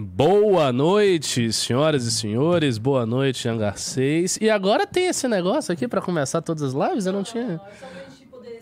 Boa noite, senhoras e senhores. Boa noite, Hangar 6. E agora tem esse negócio aqui pra começar todas as lives? Eu não tinha.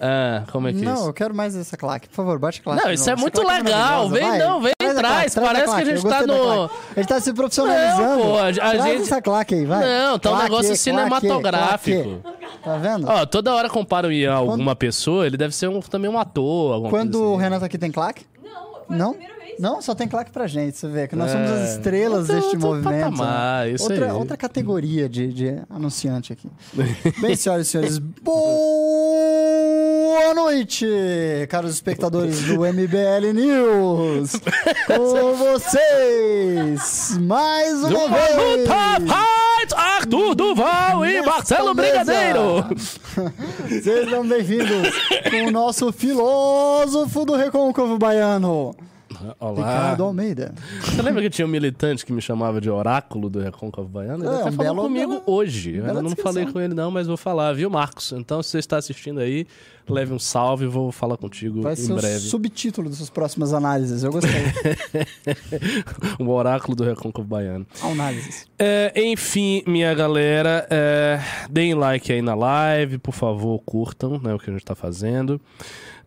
Ah, como é que é Não, isso? eu quero mais essa claque. Por favor, bate claque. Não, isso é muito legal. Vem, Vai, não, vem traz Parece que a gente tá no- gente tá se profissionalizando. Não, pô, a- Traz gente- essa claque aí, vai. Não, tá um Claque, negócio claque, cinematográfico. claque. Tá vendo? Ó, toda hora comparo em alguma pessoa, ele deve ser um- também um ator, Quando coisa o assim. Renan tá aqui, tem claque? Não, foi a Não? Não, só tem claque pra gente, você vê que nós somos É. as estrelas Outro- deste outro movimento. patamar, né? isso outra, aí. outra categoria de, de anunciante aqui. Bem, senhoras e senhores, boa noite, caros espectadores do MBL News. Com vocês, mais uma Uma vez. Arthur Duval e Nesta Marcelo mesa. Brigadeiro. Sejam bem-vindos com o nosso filósofo do Recôncavo Baiano, Olá. Ricardo Almeida. Você lembra que tinha um militante que me chamava de oráculo do Recôncavo Baiano? Ele É, até um falou comigo bela- hoje. Eu bela não falei com ele não, mas vou falar, viu, Marcos? Então, se você está assistindo aí, leve um salve e vou falar contigo Vai em ser o breve. subtítulo das suas próximas análises. Eu gostei. o oráculo do Recôncavo Baiano. análises. É, enfim, minha galera, é, deem like aí na live, por favor, curtam né, o que a gente tá fazendo.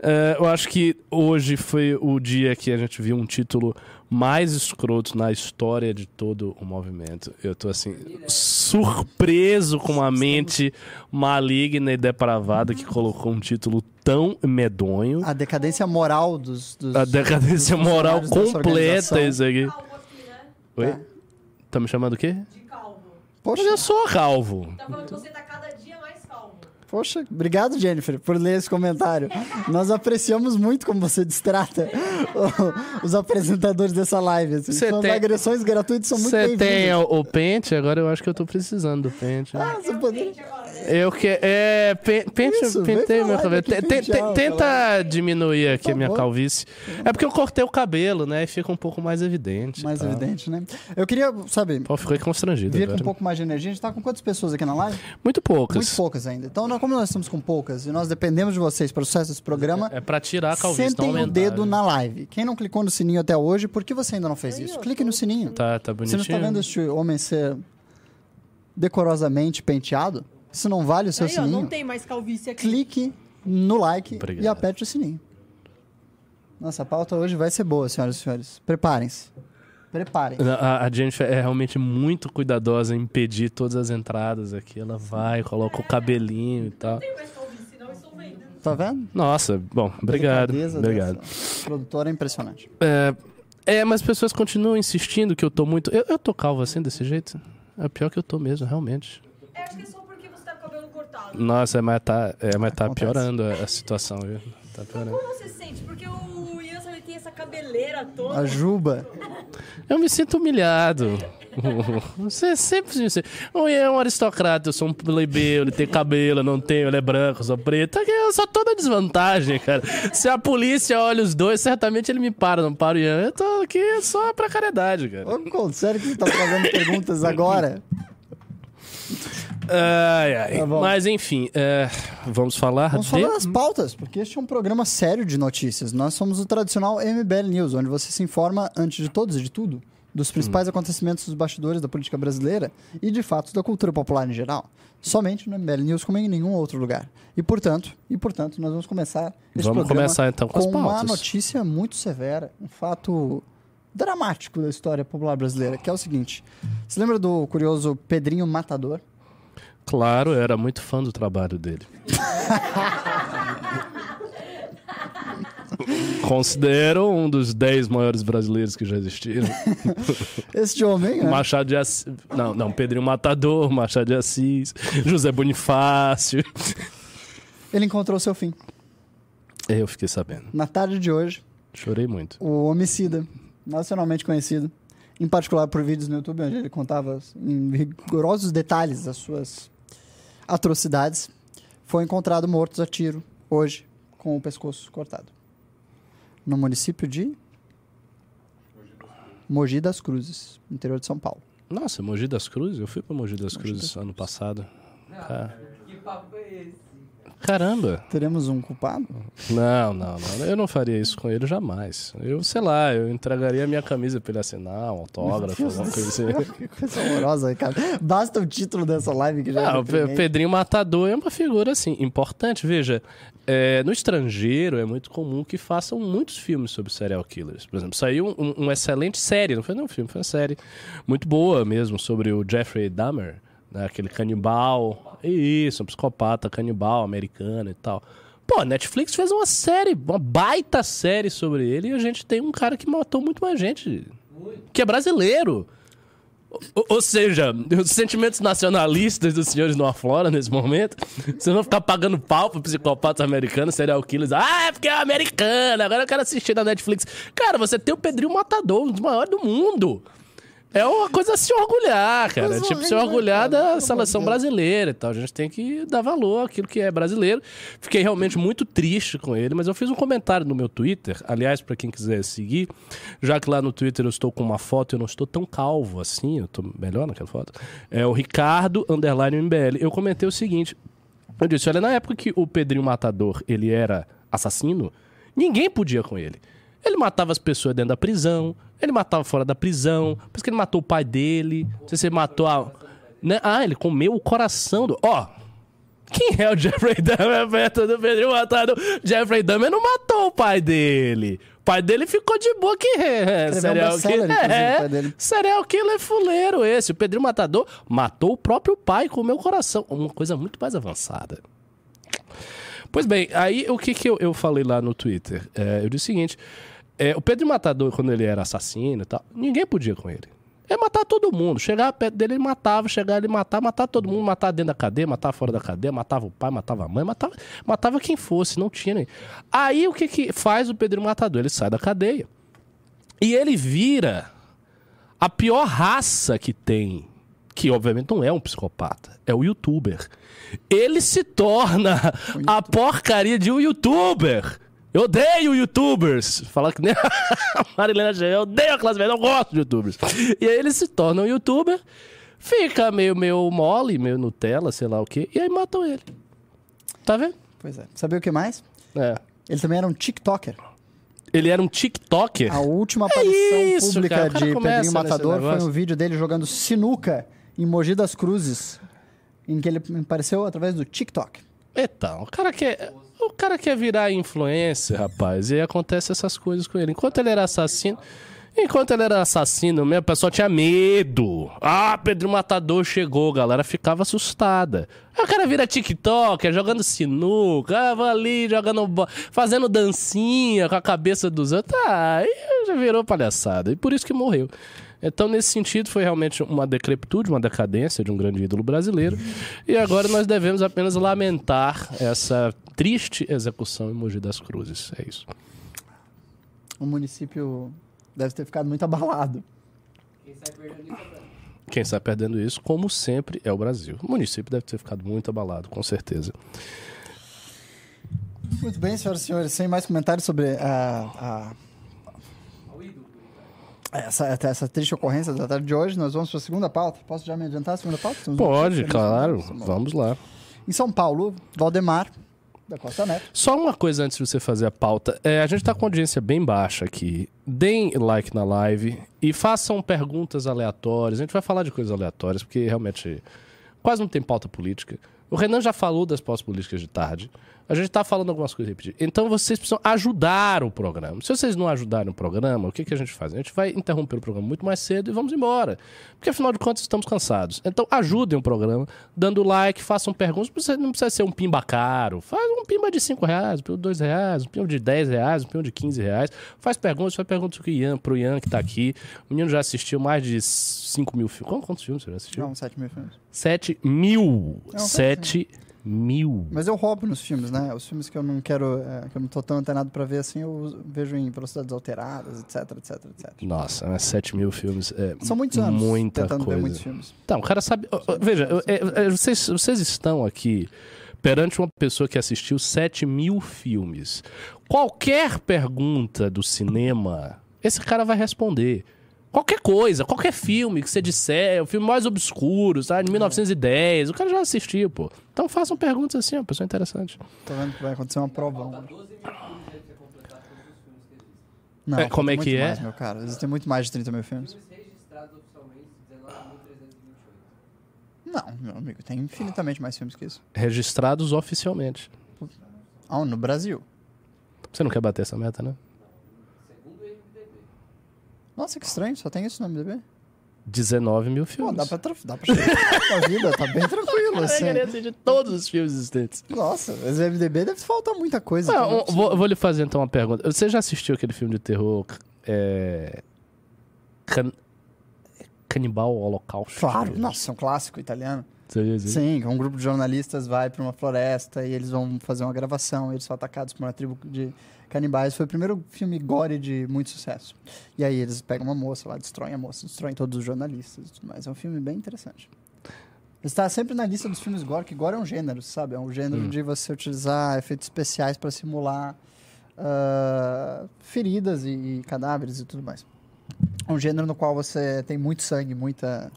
É, eu acho que hoje foi o dia que a gente viu um título mais escroto na história de todo o movimento. Eu tô assim, surpreso com a mente maligna e depravada que colocou um título tão medonho. A decadência moral dos. dos A decadência dos moral completa, isso aqui. Calvo aqui, né? Oi? É. Tá me chamando o quê? De calvo. Poxa, eu sou calvo. Tá falando que você tá cada dia mais calvo. Poxa, obrigado, Jennifer, por ler esse comentário. Nós apreciamos muito como você destrata os apresentadores dessa live. Assim. Você Suas tem- agressões gratuitas são muito Você bem-vindas. tem o, o pente, agora eu acho que eu tô precisando do pente. Ah, você poderia... Eu que é pe- pente, Isso, pentei meu cabelo. pentear, tenta diminuir aqui a minha calvície. É porque eu cortei o cabelo, né? E fica um pouco mais evidente. Mais tal. evidente, né? Eu queria, sabe, Pô, fiquei constrangido vir com um pouco mais de energia. A gente tá com quantas pessoas aqui na live? Muito poucas. Muito poucas ainda. Então, nós- como nós estamos com poucas e nós dependemos de vocês para o sucesso desse programa, É pra tirar a calvície, sentem o dedo né? na live. Quem não clicou no sininho até hoje, por que você ainda não fez isso? Clique no sininho. Tá, tá Você bonitinho. não está vendo este homem ser decorosamente penteado? Isso não vale o seu Aí, ó, sininho? não tem mais calvície aqui. Clique no like Obrigado. e aperte o sininho. Nossa, a pauta hoje vai ser boa, senhoras e senhores. Preparem-se. Preparem. A, a Jennifer é realmente muito cuidadosa em impedir todas as entradas aqui. Ela vai, coloca o cabelinho e tal. Não tem mais calvície, não estou vendo. Tá vendo? Nossa, bom, obrigado. Obrigado. Produtora é impressionante. É, é, mas as pessoas continuam insistindo que eu tô muito. Eu, eu tô calvo assim, desse jeito? É pior que eu tô mesmo, realmente. É, acho que é só Nossa, mas tá, é, mas tá Acontece. piorando a, a situação, viu? Tá piorando. Como você sente? Porque o Ian ele tem essa cabeleira toda. A Juba. Eu me sinto humilhado. Você sempre se sente. O Ian é um aristocrata, eu sou um plebeu, ele tem cabelo, eu não tenho, ele é branco, eu sou preto. Eu sou toda desvantagem, cara. Se a polícia olha os dois, certamente ele me para, não para o Ian. Eu tô aqui só pra caridade, cara. Ô, Couto, sério que você tá fazendo perguntas agora? Ai, ai. Tá bom. Mas enfim, é, vamos falar Vamos de. falar das pautas, porque este é um programa sério de notícias. Nós somos o tradicional MBL News, onde você se informa, antes de todos e de tudo, dos principais Hum. acontecimentos dos bastidores da política brasileira e, de fato, da cultura popular em geral. Somente no MBL News, como em nenhum outro lugar. E, portanto, e, portanto nós vamos começar este Vamos programa começar, então, com as uma pautas. notícia muito severa, um fato dramático da história popular brasileira, que é o seguinte. Você lembra do curioso Pedrinho Matador? Claro, eu era muito fã do trabalho dele. Considero um dos 10 maiores brasileiros que já existiram. Este homem, né? Machado de Assis. Não, não, Pedrinho Matador, Machado de Assis, José Bonifácio. ele encontrou seu fim. Eu fiquei sabendo. Na tarde de hoje, Chorei muito. o homicida, nacionalmente conhecido, em particular por vídeos no YouTube, onde ele contava em rigorosos detalhes as suas atrocidades, foi encontrado morto a tiro hoje, com o pescoço cortado. No município de Mogi das Cruzes, interior de São Paulo. Nossa, Mogi das Cruzes? Eu fui pra Mogi das Mogi Cruzes das ano passado. Tá. Que papo é esse? Caramba. Teremos um culpado? Não, não, não. Eu não faria isso com ele jamais. Eu, sei lá, eu entregaria a minha camisa pra ele assinar, um autógrafo, alguma coisa assim. Que coisa horrorosa, cara. Basta o título dessa live que já Não, é o. Pedrinho Matador é uma figura, assim, importante. Veja, é, no estrangeiro é muito comum que façam muitos filmes sobre serial killers. Por exemplo, saiu um, um excelente série, não foi nem um filme, foi uma série muito boa mesmo, sobre o Jeffrey Dahmer, né, aquele canibal. Isso, um psicopata canibal americano e tal. Pô, a Netflix fez uma série, uma baita série sobre ele e a gente tem um cara que matou muito mais gente. Que é brasileiro. Ou, ou seja, os sentimentos nacionalistas dos senhores não afloram nesse momento. Vocês vão ficar pagando pau pro psicopatas americanos, serial killers. Ah, é porque é americano, agora eu quero assistir na Netflix. Cara, você tem o Pedrinho Matador, um dos maiores do mundo. É uma coisa a se orgulhar, cara. Coisa tipo, se horrível, orgulhar cara, da seleção brasileira e tal. A gente tem que dar valor àquilo que é brasileiro. Fiquei realmente muito triste com ele, mas eu fiz um comentário no meu Twitter. Aliás, pra quem quiser seguir, já que lá no Twitter eu estou com uma foto, eu não estou tão calvo assim, eu tô melhor naquela foto. É o Ricardo underline MBL. Eu comentei o seguinte: eu disse, olha, na época que o Pedrinho Matador ele era assassino, ninguém podia com ele. Ele matava as pessoas dentro da prisão, ele matava fora da prisão, por isso que ele matou o pai dele, não sei se ele matou a. Né? Ah, ele comeu o coração do. Ó! quem é o Jeffrey Dahmer perto do Pedrinho Matador? Jeffrey Dahmer não matou o pai dele. O pai dele ficou de boa que é, um serial best-seller, killer. É, dele. serial killer fuleiro esse. O Pedrinho Matador matou o próprio pai comeu o coração. Uma coisa muito mais avançada. Pois bem, aí o que, que eu, eu falei lá no Twitter? É, eu disse o seguinte: é, o Pedro Matador, quando ele era assassino e tal, ninguém podia com ele. Ele matava todo mundo. Chegava perto dele, ele matava. Chegava, ele matava, matava todo mundo. Matava dentro da cadeia, matava fora da cadeia, matava o pai, matava a mãe, matava, matava quem fosse, não tinha nem. Aí o que, que faz o Pedro Matador? Ele sai da cadeia. E ele vira a pior raça que tem, que obviamente não é um psicopata, é o youtuber. Ele se torna a porcaria de um youtuber. Eu odeio youtubers. Fala que nem a Marilena G. Eu odeio a classe média, eu gosto de youtubers. E aí ele se torna um youtuber, fica meio, meio mole, meio Nutella, sei lá o quê, e aí matam ele. Tá vendo? Pois é. Sabia o que mais? É. Ele também era um TikToker. Ele era um TikToker. A última aparição isso, pública cara. De Pedrinho Matador foi um vídeo dele jogando sinuca em Mogi das Cruzes, em que ele apareceu através do TikTok. Então, o cara quer. O cara quer virar influencer, rapaz, e acontece essas coisas com ele. Enquanto ele era assassino. Enquanto ele era assassino mesmo, o pessoal tinha medo. Ah, Pedro Matador chegou, a galera ficava assustada. Aí o cara vira TikTok, jogando sinuca, ah, ali jogando, fazendo dancinha com a cabeça dos outros. Ah, aí já virou palhaçada. E por isso que morreu. Então, nesse sentido, foi realmente uma decrepitude, uma decadência de um grande ídolo brasileiro. E agora nós devemos apenas lamentar essa triste execução em Mogi das Cruzes. É isso. O município deve ter ficado muito abalado. Quem está perdendo isso, como sempre, é o Brasil. O município deve ter ficado muito abalado, com certeza. Muito bem, senhoras e senhores, sem mais comentários sobre a, a- essa, essa triste ocorrência da tarde de hoje, nós vamos para a segunda pauta. Posso já me adiantar a segunda pauta? Temos Pode, notícias, claro. temos- Vamos lá. Em São Paulo, Valdemar, da Costa Neto. Só uma coisa antes de você fazer a pauta. É, a gente tá com audiência bem baixa aqui. Deem like na live e façam perguntas aleatórias. A gente vai falar de coisas aleatórias, porque realmente quase não tem pauta política. O Renan já falou das pautas políticas de tarde. A gente tá falando algumas coisas repetidas. Então vocês precisam ajudar o programa. Se vocês não ajudarem o programa, o que, que a gente faz? A gente vai interromper o programa muito mais cedo e vamos embora. Porque afinal de contas estamos cansados. Então ajudem o programa, dando like, façam perguntas. Não precisa, não precisa ser um pimba caro. Faz um pimba de 5 reais, um pimba de 2 reais, um pimba de 10 reais, um pimba de 15 reais. Faz perguntas, faz perguntas pro Ian, pro Ian que tá aqui. O menino já assistiu mais de 5 mil filmes. Quantos, quantos filmes você já assistiu? Não, 7 mil filmes. 7 mil. Não, 7 mil. Mas eu roubo nos filmes, né? Os filmes que eu não quero, é, que eu não tô tão antenado pra ver assim, eu vejo em velocidades alteradas, etc, etc, etc. Nossa, né? 7 mil filmes. É São muitos anos Muita coisa. muitos filmes. Então, o cara sabe. ó, veja, eu- é- é, vocês, vocês estão aqui perante uma pessoa que assistiu 7 mil filmes. Qualquer pergunta do cinema, esse cara vai responder. Qualquer coisa, qualquer filme que você disser, o filme mais obscuro, sabe? De 1910, o cara já assistiu, pô. Então façam perguntas assim, ó, pessoa interessante. Tô vendo que vai acontecer uma provão. Falta 12 mil filmes aí pra você completar todos os filmes que existem. Não, É, como é que é? mais, meu cara. Existem muito mais de 30 mil filmes. Filmes registrados oficialmente, 19.328. Não, meu amigo, tem infinitamente mais filmes que isso. Registrados oficialmente. Ah, no Brasil. Você não quer bater essa meta, né? Nossa, que estranho, só tem isso no MDB. 19 mil Pô, filmes. dá pra, tra- dá pra chegar a vida, tá bem tranquilo, assim. de todos os filmes existentes. Nossa, mas o MDB deve faltar muita coisa. Ah, não é um- vou, vou lhe fazer então uma pergunta. Você já assistiu aquele filme de terror é, Can... Canibal Holocausto? Claro, nossa, é um clássico italiano. Sim, um grupo de jornalistas vai pra uma floresta e eles vão fazer uma gravação. E eles são atacados por uma tribo de canibais. Foi o primeiro filme gore de muito sucesso. E aí eles pegam uma moça lá, destroem a moça, destroem todos os jornalistas e tudo mais. É um filme bem interessante. Está sempre na lista dos filmes gore, que gore é um gênero, sabe? É um gênero Hum. de você utilizar efeitos especiais para simular ah, feridas e, e cadáveres e tudo mais. É um gênero no qual você tem muito sangue, muita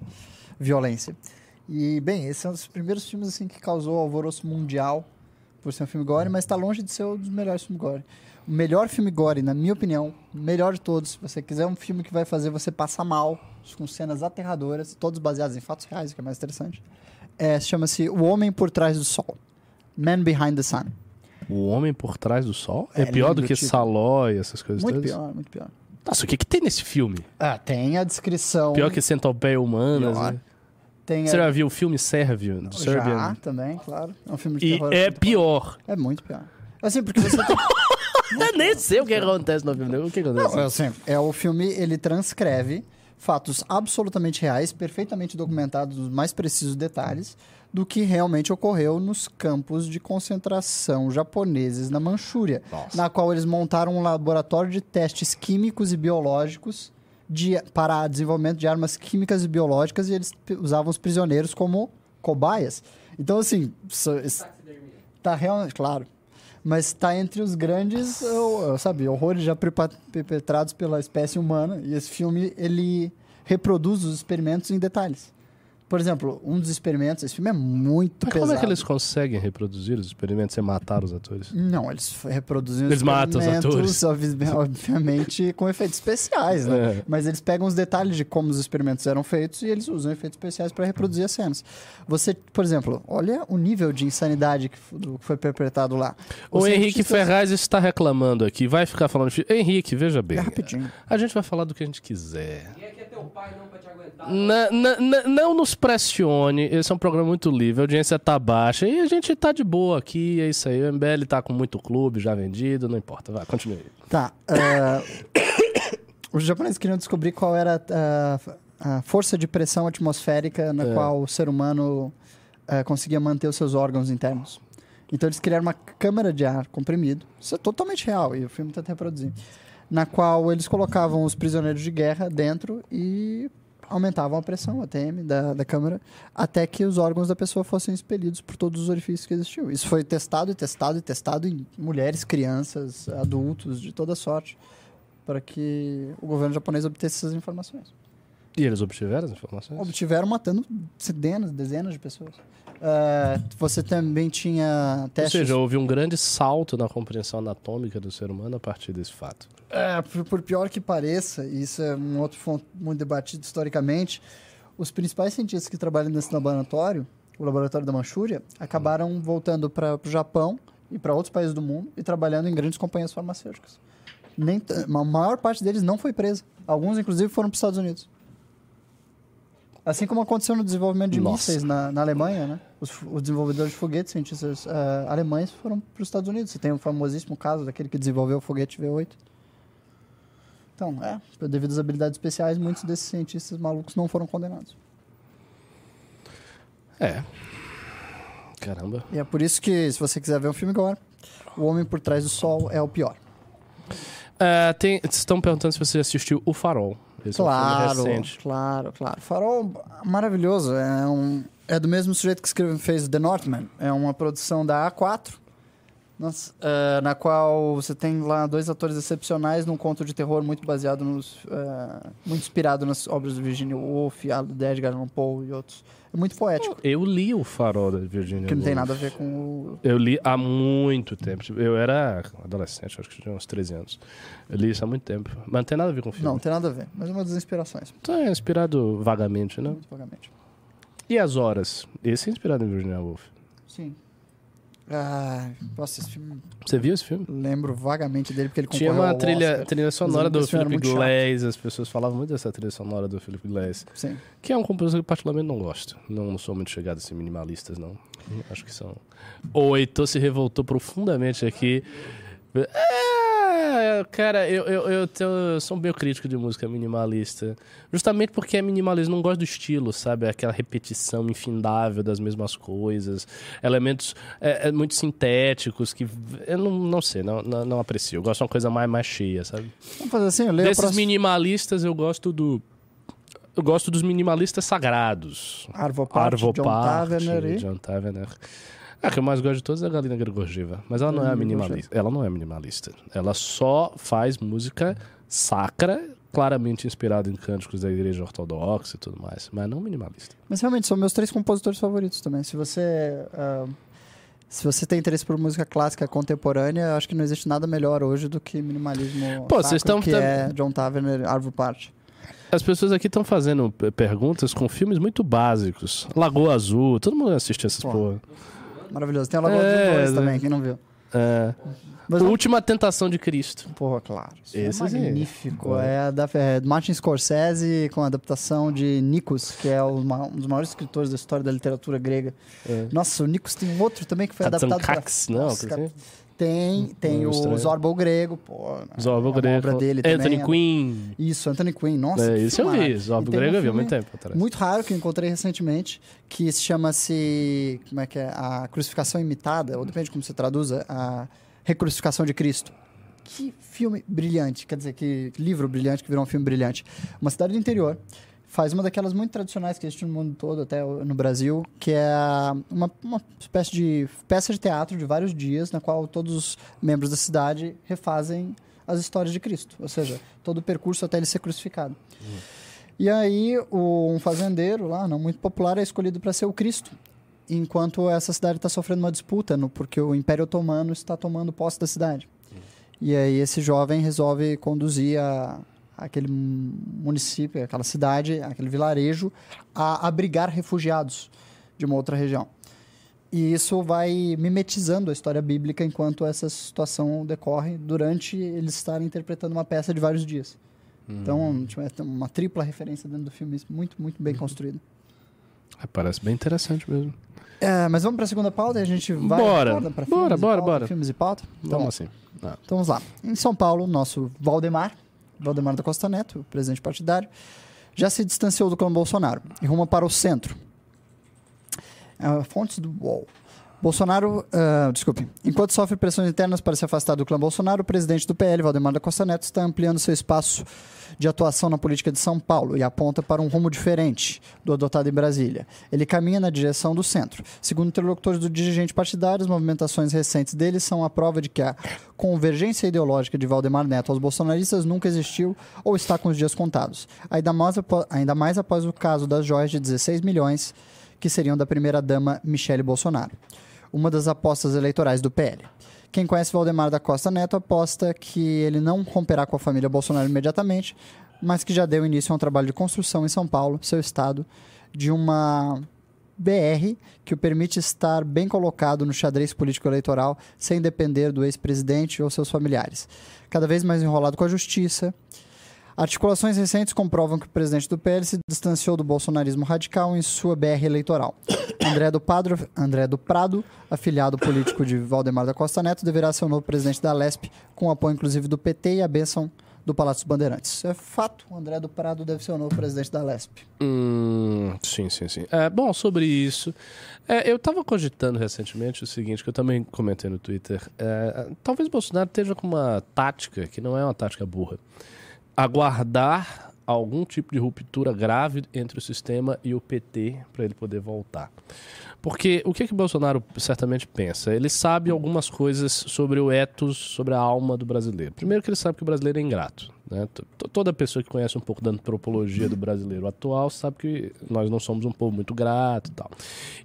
violência. E, bem, esse é um dos primeiros filmes assim, que causou alvoroço mundial por ser um filme gore, mas está longe de ser um dos melhores filmes gore. O melhor filme gore, na minha opinião, o melhor de todos, se você quiser um filme que vai fazer você passar mal, com cenas aterradoras, todos baseados em fatos reais, o que é mais interessante, é, chama-se O Homem por Trás do Sol. Man Behind the Sun. O Homem por Trás do Sol? É, É pior do que o título. Saló e essas coisas Muito todas? pior, muito pior. Nossa, o que, que tem nesse filme? Ah, tem a descrição. Pior que Centopeia Humanas. Pior. né? tem Você a... já viu o filme Sérvio? Do Já, Serbian? também, claro. É um filme de E terror. é pior. É muito pior. Assim, porque você tem... Nem sei o que acontece no filme. O que acontece? Não, é, assim, é o filme, ele transcreve fatos absolutamente reais, perfeitamente documentados nos mais precisos detalhes, do que realmente ocorreu nos campos de concentração japoneses na Manchúria, Nossa. na qual eles montaram um laboratório de testes químicos e biológicos de, para desenvolvimento de armas químicas e biológicas e eles usavam os prisioneiros como cobaias. Então, assim, Taxidermia. Tá realmente, claro. Mas tá entre os grandes, sabe, horrores já perpetrados pela espécie humana. E esse filme, ele reproduz os experimentos em detalhes. Por exemplo, um dos experimentos, esse filme é muito Mas pesado. como é que eles conseguem reproduzir os experimentos sem matar os atores? Não, eles reproduzem os Eles matam os obvi- obviamente, com efeitos especiais, né? É. Mas eles pegam os detalhes de como os experimentos eram feitos e eles usam efeitos especiais para reproduzir as cenas. Você, por exemplo, olha o nível de insanidade que, f- do que foi perpetrado lá. O Os Henrique Ferraz está reclamando aqui. Vai ficar falando. Henrique, veja bem. É rapidinho. A gente vai falar do que a gente quiser. Teu pai não pra te aguentar. Na- na- na- não nos pressione. Esse é um programa muito livre. A audiência tá baixa. E a gente tá de boa aqui. É isso aí. O MBL tá com muito clube já vendido. Não importa. Vai, continue. Tá. ah, os japoneses queriam descobrir qual era ah, a força de pressão atmosférica na É. qual o ser humano ah, conseguia manter os seus órgãos internos. Então eles criaram uma câmara de ar comprimido. Isso é totalmente real e o filme tenta reproduzir. Na qual eles colocavam os prisioneiros de guerra dentro e aumentavam a pressão, a TM, da, da câmara, até que os órgãos da pessoa fossem expelidos por todos os orifícios que existiam. Isso foi testado e testado e testado em mulheres, crianças, adultos, de toda sorte, para que o governo japonês obtesse essas informações. E eles obtiveram as informações? Obtiveram matando centenas, dezenas de pessoas. Ah, você também tinha Ou testes... seja, houve um grande salto na compreensão anatômica do ser humano a partir desse fato. É, por, pior que pareça, e isso é um outro ponto muito debatido historicamente, os principais cientistas que trabalham nesse laboratório, o laboratório da Manchúria, acabaram voltando para o Japão e para outros países do mundo e trabalhando em grandes companhias farmacêuticas. Nem a maior parte deles não foi presa. Alguns, inclusive, foram para os Estados Unidos. Assim como aconteceu no desenvolvimento de Nossa. mísseis na, na Alemanha, né? Os, os desenvolvedores de foguetes, cientistas ah, alemães, foram para os Estados Unidos. Você tem o famosíssimo caso daquele que desenvolveu o foguete V8. Então, é, devido às habilidades especiais, muitos desses cientistas malucos não foram condenados. É. Caramba. E é por isso que, se você quiser ver um filme agora, O Homem por Trás do Sol é o pior. É, tem, estão perguntando se você assistiu O Farol. Esse é um claro, filme recente. claro, claro. Farol, maravilhoso. É, um, é do mesmo sujeito que escreve, fez The Northman. É uma produção da A4, Nossa, eh, na qual você tem lá dois atores excepcionais num conto de terror muito baseado nos. eh, muito inspirado nas obras do Virginia Woolf, a do Edgar Allan Poe e outros. É muito poético, Eu li o Farol da Virginia que não tem Woolf. nada a ver com o. Eu li há muito tempo. Tipo, Eu era adolescente, acho que tinha uns 13 anos. Eu li isso há muito tempo. Mas não tem nada a ver com o filme. Não, não tem nada a ver, mas é uma das inspirações, Então é inspirado vagamente, né? muito vagamente. E as horas? Esse é inspirado em Virginia Woolf. Sim. Ah, nossa, esse filme. Você viu esse filme? Lembro vagamente dele porque ele Tinha uma trilha, trilha sonora do Philip chato. Glass. As pessoas falavam muito dessa trilha sonora do Philip Glass. Sim. Que é um compositor que eu particularmente não gosto. Não, sou muito chegado a ser minimalistas, não. Acho que são. O Heitor se revoltou profundamente aqui. É, cara, eu, eu, eu, tenho- eu sou meio crítico de música minimalista. Justamente porque é minimalista. Não gosto do estilo, sabe? Aquela repetição infindável das mesmas coisas. Elementos é, é, muito sintéticos que eu não, não sei, não, não, não aprecio. Eu gosto de uma coisa mais, mais cheia, sabe? Vamos fazer assim, eu leio Desses próxima... minimalistas, eu gosto do. Eu gosto dos minimalistas sagrados. Arvo Part, John Part, Tavener e... John Tavener. A que eu mais gosto de todos é a Galina Gregorgieva. Mas ela não é Galina minimalista. Ela não é minimalista. Ela só faz música sacra, claramente inspirada em cânticos da igreja ortodoxa e tudo mais. Mas não minimalista. Mas realmente são meus três compositores favoritos também. Se você ah, se você tem interesse por música clássica contemporânea, acho que não existe nada melhor hoje do que minimalismo Pô, sacro, vocês estão- que é John Tavener, Arvo Part. As pessoas aqui estão fazendo p- perguntas com filmes muito básicos. Lagoa Azul, todo mundo assiste essas Pô. porra. Maravilhoso. Tem a Lagoa É, dos Dois né? também, quem não viu. É. Mas Última Tentação de Cristo. Porra, claro. Isso Esse é magnífico. É a da é, Martin Scorsese com a adaptação de Nikos, que é o ma- um dos maiores escritores da história da literatura grega. É. Nossa, o Nikos tem um outro também que foi adaptado pra... Katsankax, não? Nossa? Tem, tem Não, o estranho. Zorba o Grego, pô. Zorba é Grego. obra dele Anthony também. Quinn. Isso, Anthony Quinn. Nossa, É, que isso eu vi. Zorba E tem um Grego eu vi há muito tempo atrás. Muito raro que eu encontrei recentemente, que se chama-se. Como é que é? A crucificação imitada, ou depende de como você traduza, a recrucificação de Cristo. Que filme brilhante, quer dizer, que livro brilhante que virou um filme brilhante. Uma cidade do interior faz uma daquelas muito tradicionais que existe no mundo todo, até no Brasil, que é uma, uma espécie de peça de teatro de vários dias, na qual todos os membros da cidade refazem as histórias de Cristo, ou seja, todo o percurso até ele ser crucificado. E aí, o- um fazendeiro lá, não muito popular, é escolhido para ser o Cristo, enquanto essa cidade está sofrendo uma disputa, no, porque o Império Otomano está tomando posse da cidade. E aí, esse jovem resolve conduzir a, aquele município, aquela cidade, aquele vilarejo, a abrigar refugiados de uma outra região. E isso vai mimetizando a história bíblica enquanto essa situação decorre durante eles estarem interpretando uma peça de vários dias. Então, tipo, é uma tripla referência dentro do filme, muito, muito bem construído. É, parece bem interessante mesmo. É, mas vamos para a segunda pauta e a gente vai Bora. Bora, bora, pauta, bora. Filmes e pauta? Então, Vamos assim. Ah, então vamos lá. Em São Paulo, nosso Valdemar, Valdemar da Costa Neto, presidente partidário, já se distanciou do clã Bolsonaro e ruma para o centro. Ah, fontes do UOL. Bolsonaro, ah, desculpe, enquanto sofre pressões internas para se afastar do clã Bolsonaro, o presidente do PL, Valdemar da Costa Neto, está ampliando seu espaço de atuação na política de São Paulo e aponta para um rumo diferente do adotado em Brasília. Ele caminha na direção do centro. Segundo interlocutores do dirigente partidário, as movimentações recentes dele são a prova de que a convergência ideológica de Valdemar Neto aos bolsonaristas nunca existiu ou está com os dias contados. Ainda mais, apó- ainda mais após o caso das joias de 16 milhões que seriam da primeira-dama Michele Bolsonaro, uma das apostas eleitorais do PL. Quem conhece Valdemar da Costa Neto aposta que ele não romperá com a família Bolsonaro imediatamente, mas que já deu início a um trabalho de construção em São Paulo, seu estado, de uma BR que o permite estar bem colocado no xadrez político eleitoral sem depender do ex-presidente ou seus familiares. Cada vez mais enrolado com a justiça, Articulações recentes comprovam que o presidente do PL se distanciou do bolsonarismo radical em sua BR eleitoral. André do, André do Prado, afiliado político de Valdemar da Costa Neto, deverá ser o novo presidente da Lesp, com apoio inclusive do PT e a bênção do Palácio dos Bandeirantes. Isso é fato, o André do Prado deve ser o novo presidente da Lesp. Hum, sim, sim, sim. É, bom, sobre isso, é, eu estava cogitando recentemente o seguinte, que eu também comentei no Twitter. É, talvez Bolsonaro esteja com uma tática que não é uma tática burra. Aguardar algum tipo de ruptura grave entre o sistema e o PT para ele poder voltar. Porque o que que Bolsonaro certamente pensa? Ele sabe algumas coisas sobre o ethos, sobre a alma do brasileiro. Primeiro que ele sabe que o brasileiro é ingrato. Né? Toda pessoa que conhece um pouco da antropologia do brasileiro atual sabe que nós não somos um povo muito grato e tal.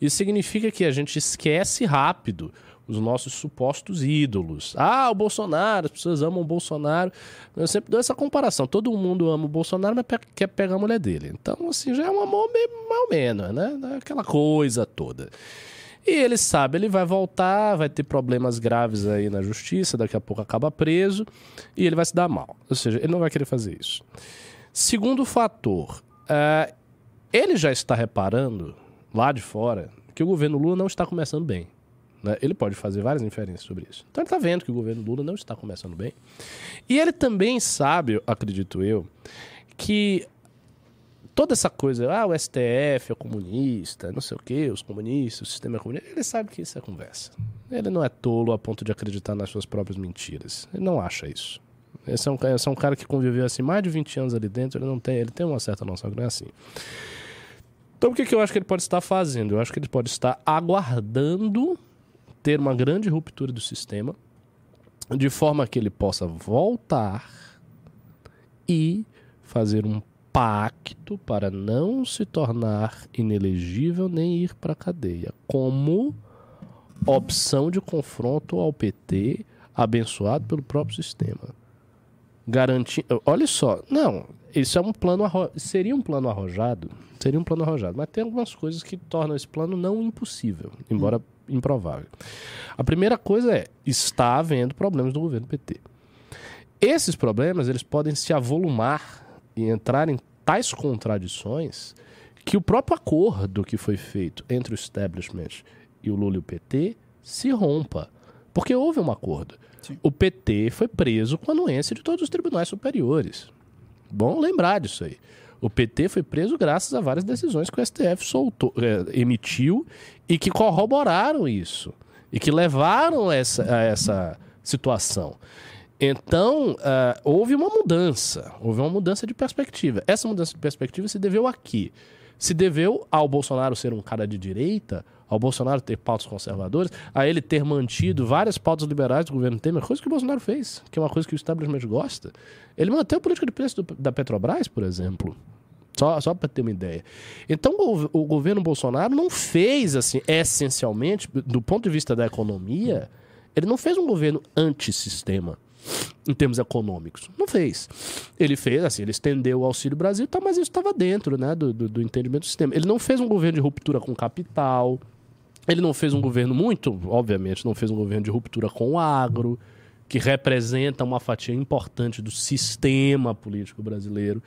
Isso significa que a gente esquece rápido os nossos supostos ídolos. Ah, o Bolsonaro, as pessoas amam o Bolsonaro. Eu sempre dou essa comparação. Todo mundo ama o Bolsonaro, mas quer pegar a mulher dele. Então, assim, já é um amor meio mal menos, né? Aquela coisa toda. E ele sabe, ele vai voltar, vai ter problemas graves aí na justiça, daqui a pouco acaba preso e ele vai se dar mal. Ou seja, ele não vai querer fazer isso. Segundo fator, eh, ele já está reparando lá de fora que o governo Lula não está começando bem. Né? Ele pode fazer várias inferências sobre isso. Então ele está vendo que o governo Lula não está começando bem. E ele também sabe, acredito eu, que toda essa coisa, ah, o STF é comunista, não sei o quê, os comunistas, o sistema é comunista, ele sabe que isso é conversa. Ele não é tolo a ponto de acreditar nas suas próprias mentiras. Ele não acha isso. Esse é um, esse é um cara que conviveu assim mais de 20 anos ali dentro, ele não tem, ele tem uma certa noção que não é assim. Então o que, que eu acho que ele pode estar fazendo? Eu acho que ele pode estar aguardando ter uma grande ruptura do sistema, de forma que ele possa voltar e fazer um pacto para não se tornar inelegível nem ir para a cadeia, como opção de confronto ao PT, abençoado pelo próprio sistema. Garantindo. Olha só, não, isso é um plano arro... seria um plano arrojado, seria um plano arrojado, mas tem algumas coisas que tornam esse plano não impossível, embora improvável. A primeira coisa é está havendo problemas no governo PT. Esses problemas eles podem se avolumar e entrar em tais contradições que o próprio acordo que foi feito entre o establishment e o Lula e o PT se rompa. Porque houve um acordo. Sim. O PT foi preso com a anuência de todos os tribunais superiores. Bom lembrar disso aí. O PT foi preso graças a várias decisões que o STF soltou, eh, emitiu e que corroboraram isso. E que levaram essa, a essa situação. Então, ah, houve uma mudança, houve uma mudança de perspectiva. Essa mudança de perspectiva se deveu aqui. Se deveu ao Bolsonaro ser um cara de direita, ao Bolsonaro ter pautas conservadoras, a ele ter mantido várias pautas liberais do governo Temer, coisa que o Bolsonaro fez, que é uma coisa que o establishment gosta. Ele manteve a política de preço do- da Petrobras, por exemplo. Só, só para ter uma ideia. Então, o, o governo Bolsonaro não fez, assim, essencialmente, do ponto de vista da economia, ele não fez um governo antissistema em termos econômicos. Não fez. Ele fez, assim, ele estendeu o Auxílio Brasil, tá, mas isso estava dentro né, do, do, do entendimento do sistema. Ele não fez um governo de ruptura com capital. Ele não fez um governo muito, obviamente, não fez um governo de ruptura com o agro, que representa uma fatia importante do sistema político brasileiro.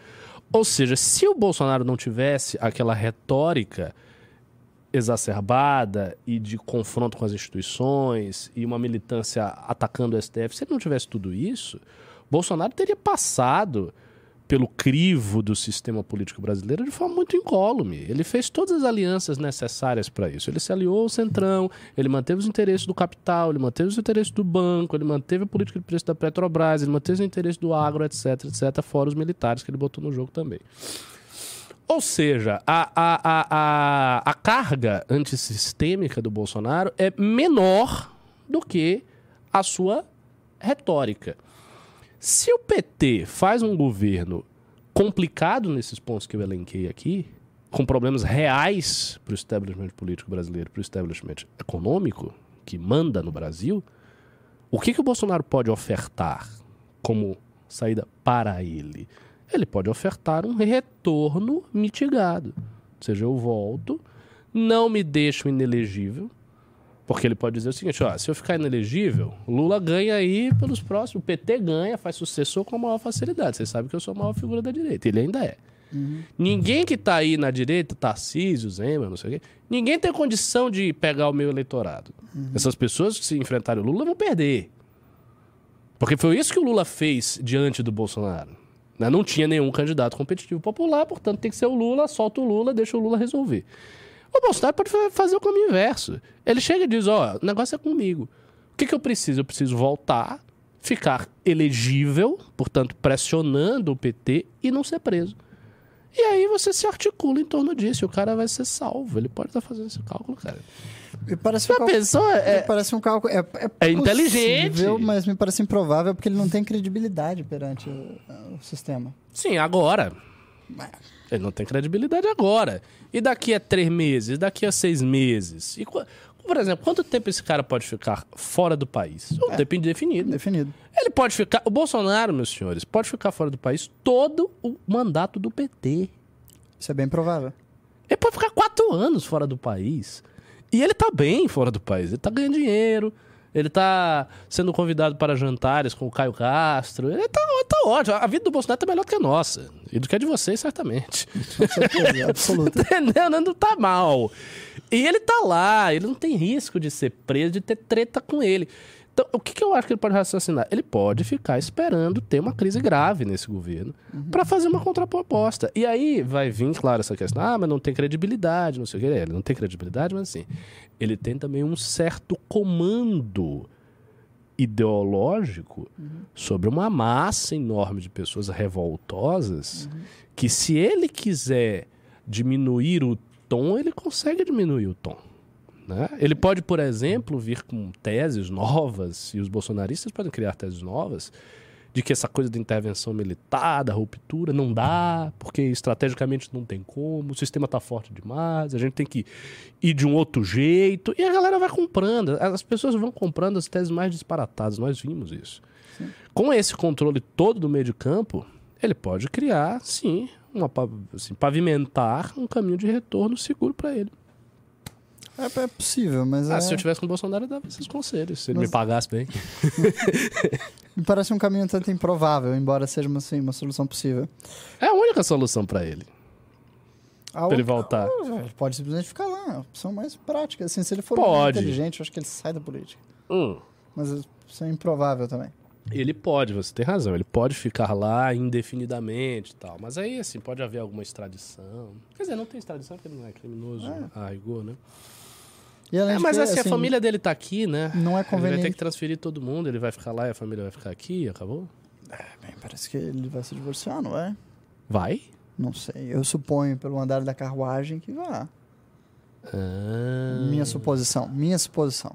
Ou seja, se o Bolsonaro não tivesse aquela retórica exacerbada e de confronto com as instituições e uma militância atacando o STF, se ele não tivesse tudo isso, Bolsonaro teria passado pelo crivo do sistema político brasileiro de forma muito incólume. Ele fez todas as alianças necessárias para isso. Ele se aliou ao Centrão, ele manteve os interesses do capital, ele manteve os interesses do banco, ele manteve a política de preço da Petrobras, ele manteve os interesses do agro, etc, etc, fora os militares que ele botou no jogo também. Ou seja, a, a, a, a, carga antissistêmica do Bolsonaro é menor do que a sua retórica. Se o PT faz um governo complicado nesses pontos que eu elenquei aqui, com problemas reais para o establishment político brasileiro, para o establishment econômico que manda no Brasil, o que, que o Bolsonaro pode ofertar como saída para ele? Ele pode ofertar um retorno mitigado. Ou seja, eu volto, não me deixo inelegível, porque ele pode dizer o seguinte: ó, se eu ficar inelegível, Lula ganha aí pelos próximos, o PT ganha, faz sucessor com a maior facilidade. Vocês sabem que eu sou a maior figura da direita. Ele ainda é. Ninguém que tá aí na direita, Tarcísio, Zema, não sei o quê, ninguém tem condição de pegar o meu eleitorado. Essas pessoas que se enfrentarem o Lula vão perder. Porque foi isso que o Lula fez diante do Bolsonaro. né? Não tinha nenhum candidato competitivo popular, portanto tem que ser o Lula, solta o Lula, deixa o Lula resolver. O Bolsonaro pode fa- fazer o caminho inverso. Ele chega e diz: Ó, o negócio é comigo. O que, que eu preciso? Eu preciso voltar, ficar elegível, portanto pressionando o PT e não ser preso. E aí você se articula em torno disso. E o cara vai ser salvo. Ele pode estar fazendo esse cálculo, cara. Me parece um cálculo, pensou? me É, parece um cálculo. É, é, É inteligente. Mas me parece improvável porque ele não tem credibilidade perante o, o sistema. Sim, agora. Ele não tem credibilidade agora. E daqui a três meses? Daqui a seis meses? E, por exemplo, quanto tempo esse cara pode ficar fora do país? Um tempo indefinido. Definido. Ele pode ficar. O Bolsonaro, meus senhores, pode ficar fora do país todo o mandato do PT. Isso é bem provável. Ele pode ficar quatro anos fora do país. E ele tá bem fora do país. Ele tá ganhando dinheiro. Ele tá sendo convidado para jantares com o Caio Castro. Ele tá, tá ótimo. A vida do Bolsonaro tá melhor do que a nossa. E do que a de vocês, certamente. Certeza, absoluta. Entendeu? Não tá mal. E ele tá lá, ele não tem risco de ser preso, de ter treta com ele. Então, o que, que eu acho que ele pode raciocinar? Ele pode ficar esperando ter uma crise grave nesse governo pra fazer uma contraproposta. E aí vai vir, claro, essa questão. Ah, mas não tem credibilidade, não sei o que. Ele não tem credibilidade, mas assim, ele tem também um certo comando ideológico sobre uma massa enorme de pessoas revoltosas que se ele quiser diminuir o tom, ele consegue diminuir o tom. Né? Ele pode, por exemplo, vir com teses novas, e os bolsonaristas podem criar teses novas, de que essa coisa da intervenção militar, da ruptura, não dá, porque estrategicamente não tem como, o sistema está forte demais, a gente tem que ir de um outro jeito, e a galera vai comprando, as pessoas vão comprando as teses mais disparatadas, nós vimos isso. Com esse controle todo do meio de campo, ele pode criar, sim, uma, assim, pavimentar um caminho de retorno seguro para ele. É, é possível, mas Ah, é, se eu tivesse com o Bolsonaro, eu dava esses conselhos, se ele Mas- me pagasse bem. me parece um caminho tanto improvável, embora seja uma, assim, uma solução possível. É a única solução para ele. A Pra ele voltar. Ah, Ele pode simplesmente ficar lá, é a opção mais prática. Assim, se ele for Pode. inteligente, eu acho que ele sai da política. Hum. Mas isso é improvável também. Ele pode, você tem razão, ele pode ficar lá indefinidamente e tal. Mas aí, assim, pode haver alguma extradição. Quer dizer, não tem extradição porque ele não é criminoso a rigor, né? É, mas que, assim, a família dele tá aqui, né? Não é Ele vai ter conveniente. que transferir todo mundo, ele vai ficar lá e a família vai ficar aqui, acabou? Bem, parece que ele vai se divorciar, não é? Vai? Não sei. Eu suponho, pelo andar da carruagem, que vá. Ah. Minha suposição. Minha suposição.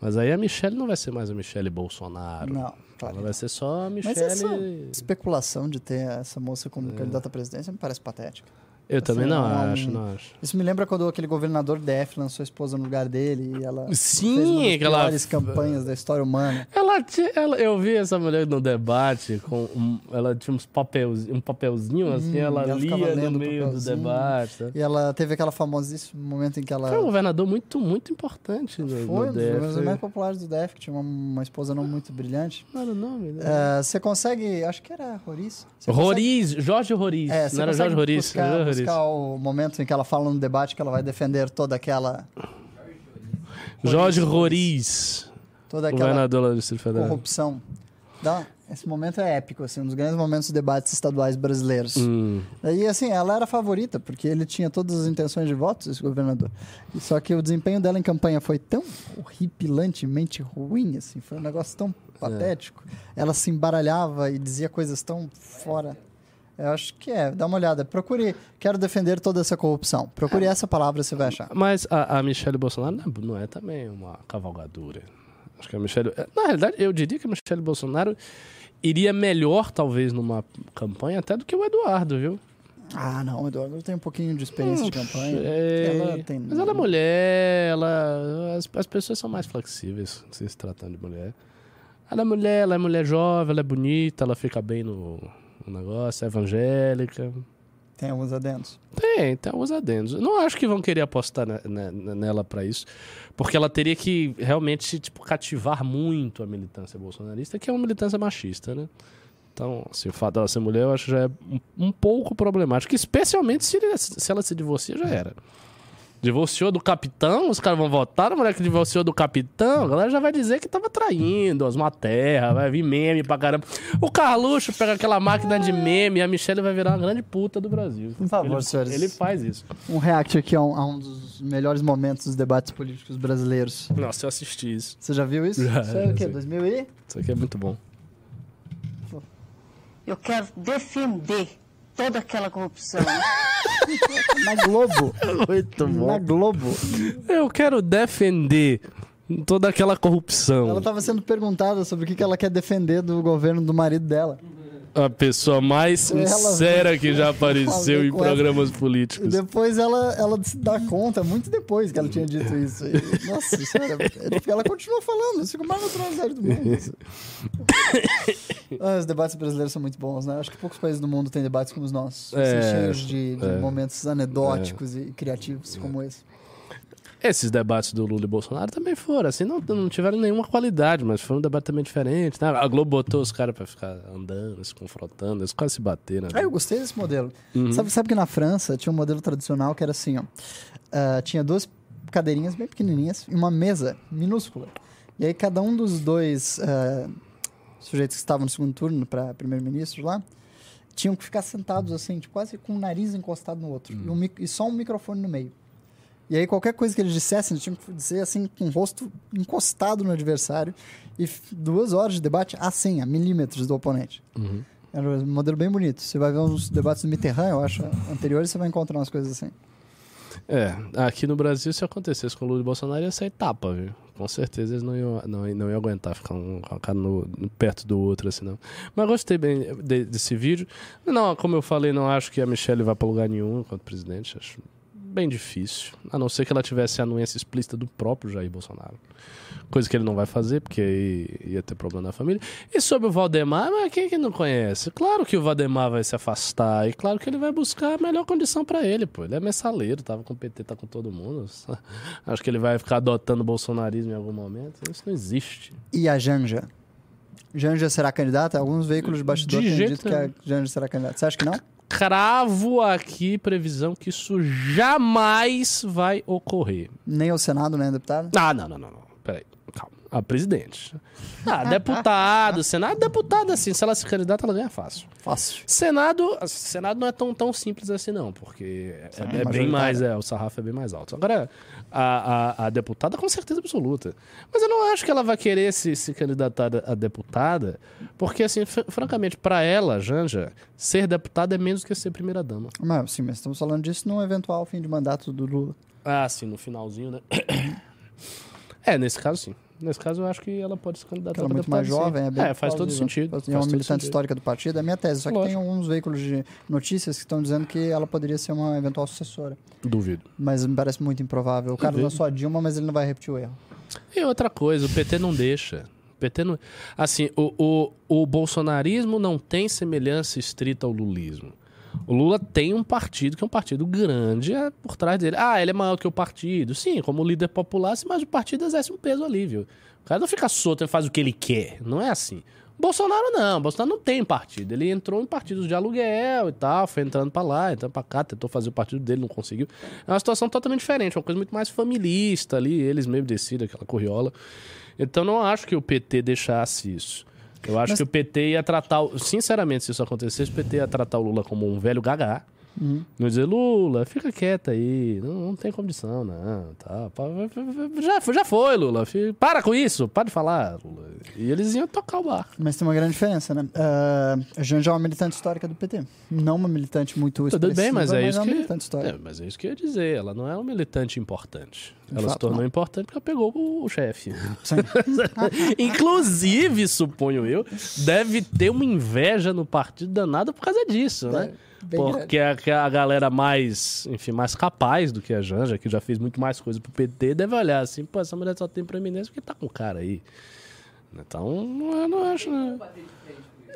Mas aí a Michelle não vai ser mais a Michelle Bolsonaro. Não, claro. Ela vai ser só a Mas Michelle. essa especulação de ter essa moça É. como candidata à presidência me parece patética. Eu também assim, não não é acho, não acho. Isso me lembra quando aquele governador DF lançou a esposa no lugar dele e ela Sim, fez uma das aquela- piores campanhas da história humana. Ela, ela, eu vi essa mulher no debate com um- ela tinha uns papéis, um papelzinho assim, Hum, ela, ela ficava lia no meio do papelzinho. debate. tá? E ela teve aquela famosíssimo momento em que ela Foi um governador muito, muito importante no, foi no um dos governadores mais populares do DF, que tinha uma, uma esposa não muito brilhante. Não era o nome, né? É, Você consegue, acho que era Roriz. Você consegue- Roriz, Jorge Roriz. É, não era Jorge Roriz, buscar, Roriz. Buscar o momento em que ela fala no debate que ela vai defender toda aquela Jorge Roriz, toda aquela governador lá do Distrito Federal. corrupção. Dá- esse momento é épico, assim, um dos grandes momentos dos debates estaduais brasileiros. Hum. E assim, ela era a favorita, porque ele tinha todas as intenções de votos, esse governador. Só que o desempenho dela em campanha foi tão horripilantemente ruim, assim, foi um negócio tão patético. Ela se embaralhava e dizia coisas tão fora. Eu acho que é, dá uma olhada. Procure, quero defender toda essa corrupção. Procure essa palavra, você vai achar. Mas a, a Michelle Bolsonaro não é- não é também uma cavalgadura. Acho que a Michelle. Na realidade, eu diria que a Michelle Bolsonaro iria melhor, talvez, numa campanha até do que o Eduardo, viu? Ah, não, Eduardo tem um pouquinho de experiência de campanha. É, Ela tem- Mas ela é mulher, ela. As, as pessoas são mais flexíveis se tratando de mulher. Ela é mulher, ela é mulher jovem, ela é bonita, ela fica bem no, no negócio, é evangélica. Tem alguns adendos. Tem, tem alguns adendos. Eu não acho que vão querer apostar ne- ne- nela pra isso, porque ela teria que realmente tipo, cativar muito a militância bolsonarista, que é uma militância machista, né? Então, assim, o fato dela ser mulher eu acho que já é um, um pouco problemático, especialmente se, se ela se divorcia, já era. Divorciou do capitão, os caras vão votar na mulher que divorciou do capitão, a galera já vai dizer que tava traindo, Osmar Terra, vai vir meme pra caramba. O Carluxo pega aquela máquina de meme e a Michelle vai virar uma grande puta do Brasil. Por favor, ele, senhores. Ele faz isso. Um react aqui a um, a um dos melhores momentos dos debates políticos brasileiros. Nossa, eu assisti isso. Você já viu isso? Já, isso é o quê? já sei. 2000 e? Isso aqui é muito bom. Eu quero defender toda aquela corrupção. Na Globo. Muito Na Globo. Eu quero defender toda aquela corrupção. Ela tava sendo perguntada sobre o que que ela quer defender do governo do marido dela. A pessoa mais Ela sincera que já apareceu ela em programas E políticos. depois ela, ela se dá conta, muito depois que ela tinha dito isso. E, nossa senhora, ela continua falando, isso fica mais naturalizado do mundo. isso. Ah, os debates brasileiros são muito bons, né? Acho que poucos países do mundo têm debates como os nossos. assim, É, cheios de, de é. momentos anedóticos e criativos como esse. Esses debates do Lula e Bolsonaro também foram, assim, não, não tiveram nenhuma qualidade, mas foi um debate também diferente. Né? A Globo botou os caras pra ficar andando, se confrontando, eles quase se bateram. Ah, eu gostei desse modelo. Uhum. Sabe, sabe que na França tinha um modelo tradicional que era assim, ó. Ah, tinha duas cadeirinhas bem pequenininhas e uma mesa minúscula. E aí cada um dos dois ah, sujeitos que estavam no segundo turno para primeiro-ministro lá tinham que ficar sentados assim, tipo, quase com o nariz encostado no outro e, um e só um microfone no meio. E aí qualquer coisa que eles dissessem, eles tinham que dizer assim, com o rosto encostado no adversário e duas horas de debate assim, a milímetros do oponente. Uhum. Era um modelo bem bonito. Você vai ver uns debates do Mitterrand, eu acho, anteriores, você vai encontrar umas coisas assim. É, aqui no Brasil, se acontecesse com o Lula e Bolsonaro, ia ser etapa, viu? Com certeza eles não iam, não, não iam aguentar ficar um com a cara no, perto do outro, assim, não. Mas gostei bem de- desse vídeo. Não, como eu falei, não acho que a Michelle vá pra lugar nenhum enquanto presidente. Acho bem difícil. A não ser que ela tivesse a anuência explícita do próprio Jair Bolsonaro. Coisa que ele não vai fazer, porque aí ia ter problema na família. E sobre o Valdemar, mas quem que não conhece? Claro que o Valdemar vai se afastar. E claro que ele vai buscar a melhor condição pra ele, pô. Ele é mensaleiro, tava com o PT, tá com todo mundo. Acho que ele vai ficar adotando o bolsonarismo em algum momento. Isso não existe. E a Janja? Janja será candidata? Alguns veículos de bastidor De têm dito que a. Janja será candidata. Você acha que não? Cravo aqui previsão que isso jamais vai ocorrer. Nem o Senado, nem o deputado? Ah, não, não, não, não. Peraí, calma. A presidente. Ah, deputado, Senado, deputado, assim, se ela se candidata, ela ganha fácil. Fácil. Senado, Senado não é tão, tão simples assim, não, porque é, Sim, é bem mais, é, o sarrafo é bem mais alto. Agora, a, a, a deputada, com certeza absoluta. Mas eu não acho que ela vai querer se, se candidatar a deputada, porque, assim, fr- francamente, pra ela, Janja, ser deputada é menos que ser primeira-dama. Mas, sim, mas estamos falando disso num eventual fim de mandato do Lula. Ah, sim, no finalzinho, né? É, nesse caso, sim. Nesse caso, eu acho que ela pode se candidatar ela é muito mais jovem, é bem É, faz todo sentido. É uma militante sentido. histórica do partido, é a minha tese. Só que Lógico. tem alguns veículos de notícias que estão dizendo que ela poderia ser uma eventual sucessora. Duvido. Mas me parece muito improvável. O cara lançou a Dilma, mas ele não vai repetir o erro. E outra coisa, o PT não deixa. O PT não. Assim, o, o, o bolsonarismo não tem semelhança estrita ao lulismo. O Lula tem um partido que é um partido grande é, por trás dele. Ah, ele é maior que o partido. Sim, como líder popular, mas o partido exerce um peso ali, viu? O cara não fica solto e faz o que ele quer. Não é assim. Bolsonaro não. Bolsonaro não tem partido. Ele entrou em partidos de aluguel e tal, foi entrando pra lá, entrando pra cá, tentou fazer o partido dele, não conseguiu. É uma situação totalmente diferente, uma coisa muito mais familista ali, eles mesmo decidem aquela corriola. Então não acho que o PT deixasse isso. Eu acho Mas- que o PT ia tratar, sinceramente, se isso acontecesse, o PT ia tratar o Lula como um velho gagá. Não dizer, Lula, fica quieto aí, não, não tem condição, não. Tá, já, foi- já foi, Lula. Para com isso, para de falar, Lula. E eles iam tocar o bar. Mas tem uma grande diferença, né? Ah, a Janja é uma militante histórica do PT. Não uma militante muito Tudo bem, mas é isso uma que. militante histórica. É, mas é isso que eu ia dizer. Ela não é uma militante importante. De Ela se fato, tornou não. importante porque ela pegou o, o chefe. Inclusive, suponho eu, deve ter uma inveja no partido danada por causa disso, né? Bem Porque a, a galera mais, enfim, mais capaz do que a Janja, que já fez muito mais coisa pro PT, deve olhar assim, pô, essa mulher só tem preeminência porque tá com o cara aí. Então, eu não acho, né?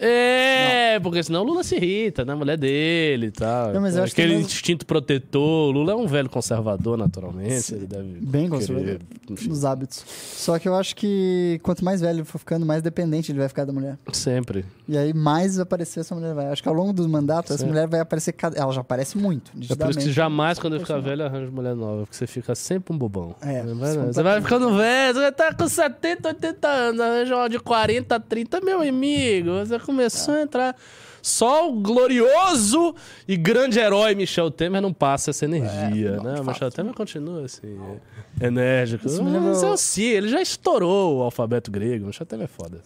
É, porque senão o Lula se irrita, né? A mulher dele e tal. Não, mas eu acho que Aquele mesmo- instinto protetor. O Lula é um velho conservador, naturalmente. Ele deve. Bem conservador nos hábitos. Só que eu acho que quanto mais velho ele for ficando, mais dependente ele vai ficar da mulher. Sempre. E aí mais vai aparecer essa mulher. Vai. Acho que ao longo dos mandatos, essa Certo. mulher vai aparecer. Ela já aparece muito. É por isso que jamais, quando eu ficar velho, arranjo mulher nova. Porque você fica sempre um bobão. É, Não vai, não. Você vai muito. ficando velho, você vai estar com 70, 80 anos, arranja uma de 40, 30, meu amigo. Você começou a entrar. Só o glorioso e grande herói Michel Temer não passa essa energia, não, né? O Michel. Temer continua assim, enérgico. Isso me lembra Mas é Si, ele já estourou o alfabeto grego. Michel Temer é foda.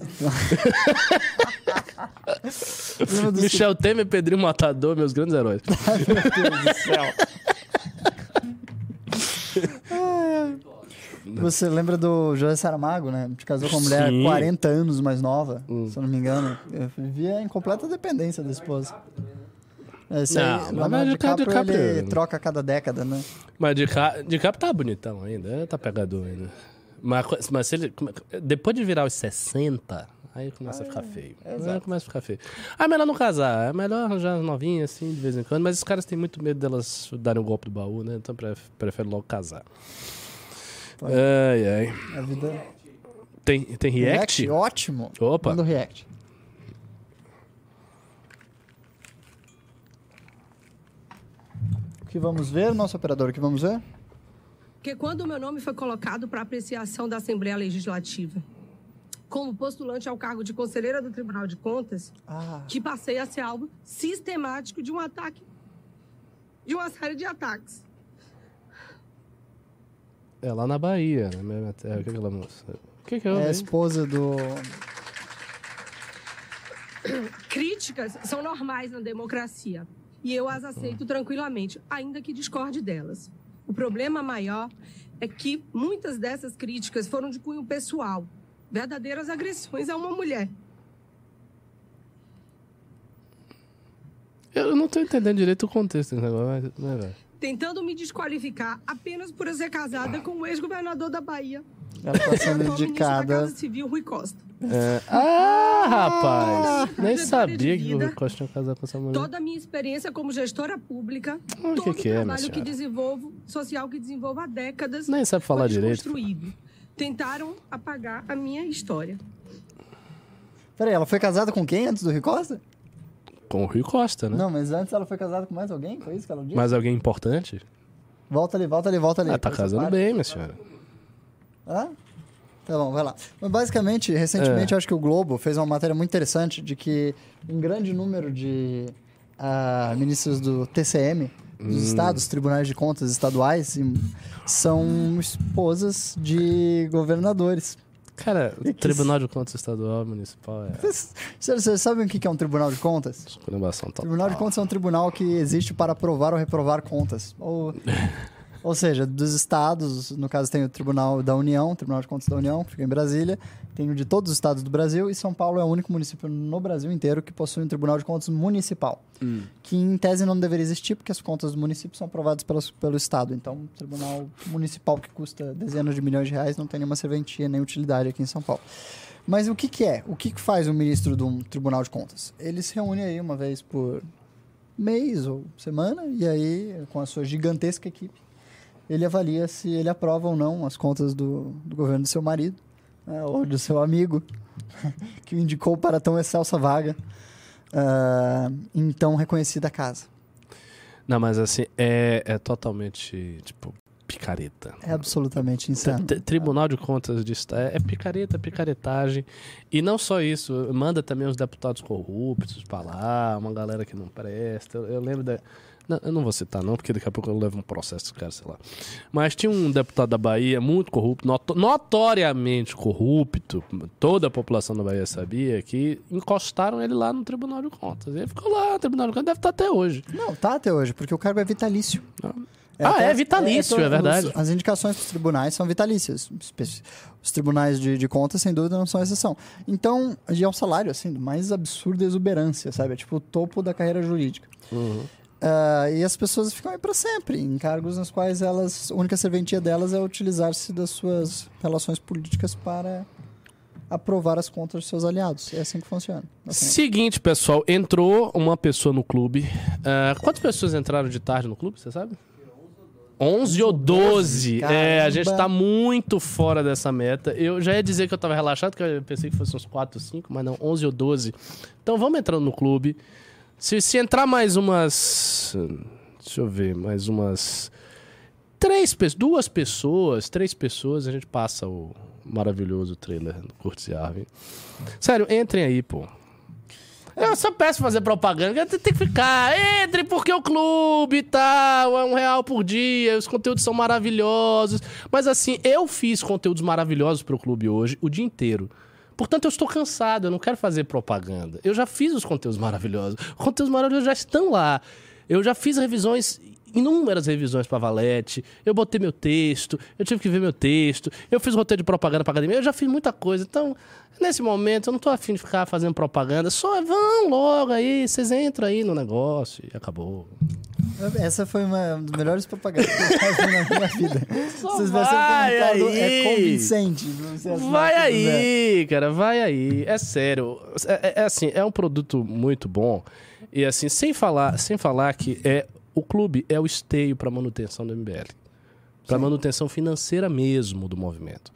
Michel Temer, Pedrinho Matador, meus grandes heróis. Meu Deus do céu. Você lembra do José Saramago, né? Que casou com uma mulher Sim. 40 anos mais nova, se eu não me engano. Eu vivia em completa dependência da esposa. Esse Não, aí, mas o DiCaprio, DiCaprio- ele troca a cada década, né? Mas de cap, de cap tá bonitão ainda, tá pegador ainda. Mas, mas se ele, depois de virar os 60, aí começa a ficar feio. Aí começa a ficar feio. Ah, é melhor não casar, é melhor arranjar as novinhas assim, de vez em quando. Mas os caras têm muito medo delas darem o golpe do baú, né? Então pref- prefere logo casar. Ai, ai. A vida. Tem, tem react? Ótimo. Opa. Manda o react. O que vamos ver, nosso operador? O que vamos ver? Porque quando o meu nome foi colocado para apreciação da Assembleia Legislativa, como postulante ao cargo de conselheira do Tribunal de Contas, Ah, que passei a ser alvo sistemático de um ataque, de uma série de ataques. É lá na Bahia, na mesma terra. O que é aquela moça? O que, que é? é a É esposa do. Críticas são normais na democracia e eu as aceito tranquilamente, ainda que discorde delas. O problema maior é que muitas dessas críticas foram de cunho pessoal, verdadeiras agressões a uma mulher. Eu não tô entendendo direito o contexto desse negócio, mas, né, velho? Tentando me desqualificar apenas por eu ser casada com o ex-governador da Bahia, Ela está sendo atual ministro da indicada. Casa Civil, Rui Costa. É. Ah, rapaz! Nem trajetória sabia que o. Rui Costa tinha casado com essa mulher. Toda a minha experiência como gestora pública, Ah, que todo que o é, trabalho que senhora? desenvolvo, social que desenvolvo há décadas, Nem sabe falar direito. Tentaram apagar a minha história. Peraí, ela foi casada com quem antes do Rui Costa? Com o Rui Costa, né? Não, mas antes ela foi casada com mais alguém? Foi isso que ela disse? Mas alguém importante? Volta ali, volta ali, volta ali. Ah, tá casando parte. bem, minha senhora. Ah? Tá bom, vai lá. Mas basicamente, recentemente, É. eu acho que o Globo fez uma matéria muito interessante de que um grande número de ah, ministros do TCM, dos Hum. estados, tribunais de contas estaduais, são esposas de governadores. Cara, o Tribunal de Contas Estadual Municipal é Vocês, vocês sabem o que é um tribunal de contas? esculhambação O total. Tribunal de Contas é um tribunal que existe para aprovar ou reprovar contas. Ou, ou seja, dos estados, no caso tem o Tribunal da União, o Tribunal de Contas da União, que fica em Brasília, tem o de todos os estados do Brasil, e São Paulo é o único município no Brasil inteiro que possui um Tribunal de Contas municipal. Que em tese não deveria existir, porque as contas do município são aprovadas pelos, pelo estado. Então, um tribunal municipal que custa dezenas de milhões de reais não tem nenhuma serventia nem utilidade aqui em São Paulo. Mas o que, que é? O que, que faz o ministro de um tribunal de contas? Ele se reúne aí uma vez por mês ou semana, e aí, com a sua gigantesca equipe, ele avalia se ele aprova ou não as contas do, do governo do seu marido, né, ou do seu amigo, que o indicou para tão excelsa vaga, ah, em tão reconhecida casa. Não, mas assim, é, é totalmente, tipo, picareta. É absolutamente insano. T- Tribunal de Contas de Estado é picareta, picaretagem. E não só isso, manda também os deputados corruptos pra lá, uma galera que não presta. Eu, eu lembro da. Não, eu não vou citar, não, porque daqui a pouco eu levo um processo dos caras, sei lá. Mas tinha um deputado da Bahia muito corrupto, noto- notoriamente corrupto, toda a população da Bahia sabia, que encostaram ele lá no Tribunal de Contas. Ele ficou lá no Tribunal de Contas, deve estar até hoje. Não, tá até hoje, porque o cargo é vitalício. Ah, até é vitalício, to- é verdade. os- As indicações dos tribunais são vitalícias. Os tribunais de, de contas, sem dúvida, não são exceção. Então, é um salário, assim, do mais absurda exuberância, sabe? É tipo o topo da carreira jurídica. Ah, e as pessoas ficam aí para sempre, em cargos nos quais elas, a única serventia delas é utilizar-se das suas relações políticas para aprovar as contas dos seus aliados. É assim que funciona. Assim. Seguinte, pessoal, entrou uma pessoa no clube. Ah, quantas pessoas entraram de tarde no clube, você sabe? 11 ou 12. É, a gente Caramba. tá muito fora dessa meta. Eu já ia dizer que eu tava relaxado, porque eu pensei que fosse uns 4, 5, mas não, 11 ou 12. Então vamos entrando no clube. Se, se entrar mais umas. Deixa eu ver, mais umas. Três duas pessoas, três pessoas, a gente passa o maravilhoso trailer do Curtis Arvin. Sério, entrem aí, pô. Eu só peço fazer propaganda, tem que ficar. Entre porque o clube e tal, é um real por dia, os conteúdos são maravilhosos. Mas assim, eu fiz conteúdos maravilhosos pro clube hoje, o dia inteiro. Portanto, eu estou cansado, eu não quero fazer propaganda. Eu já fiz os conteúdos maravilhosos. Os conteúdos maravilhosos já estão lá. Eu já fiz revisões, inúmeras revisões para Valete. Eu botei meu texto, eu tive que ver meu texto. Eu fiz roteiro de propaganda para academia. Eu já fiz muita coisa. Então, nesse momento, eu não estou afim de ficar fazendo propaganda. Só vão logo aí, vocês entram aí no negócio e acabou. Essa foi uma das melhores propagandas que eu já vi na minha vida. Só Vocês vai é aí. convincente. Você assinar Vai aí, cara, vai aí. É sério. É, é- é assim, é um produto muito bom. E assim, sem falar, sem falar que é o clube é o esteio para manutenção do MBL. Para manutenção financeira mesmo do movimento.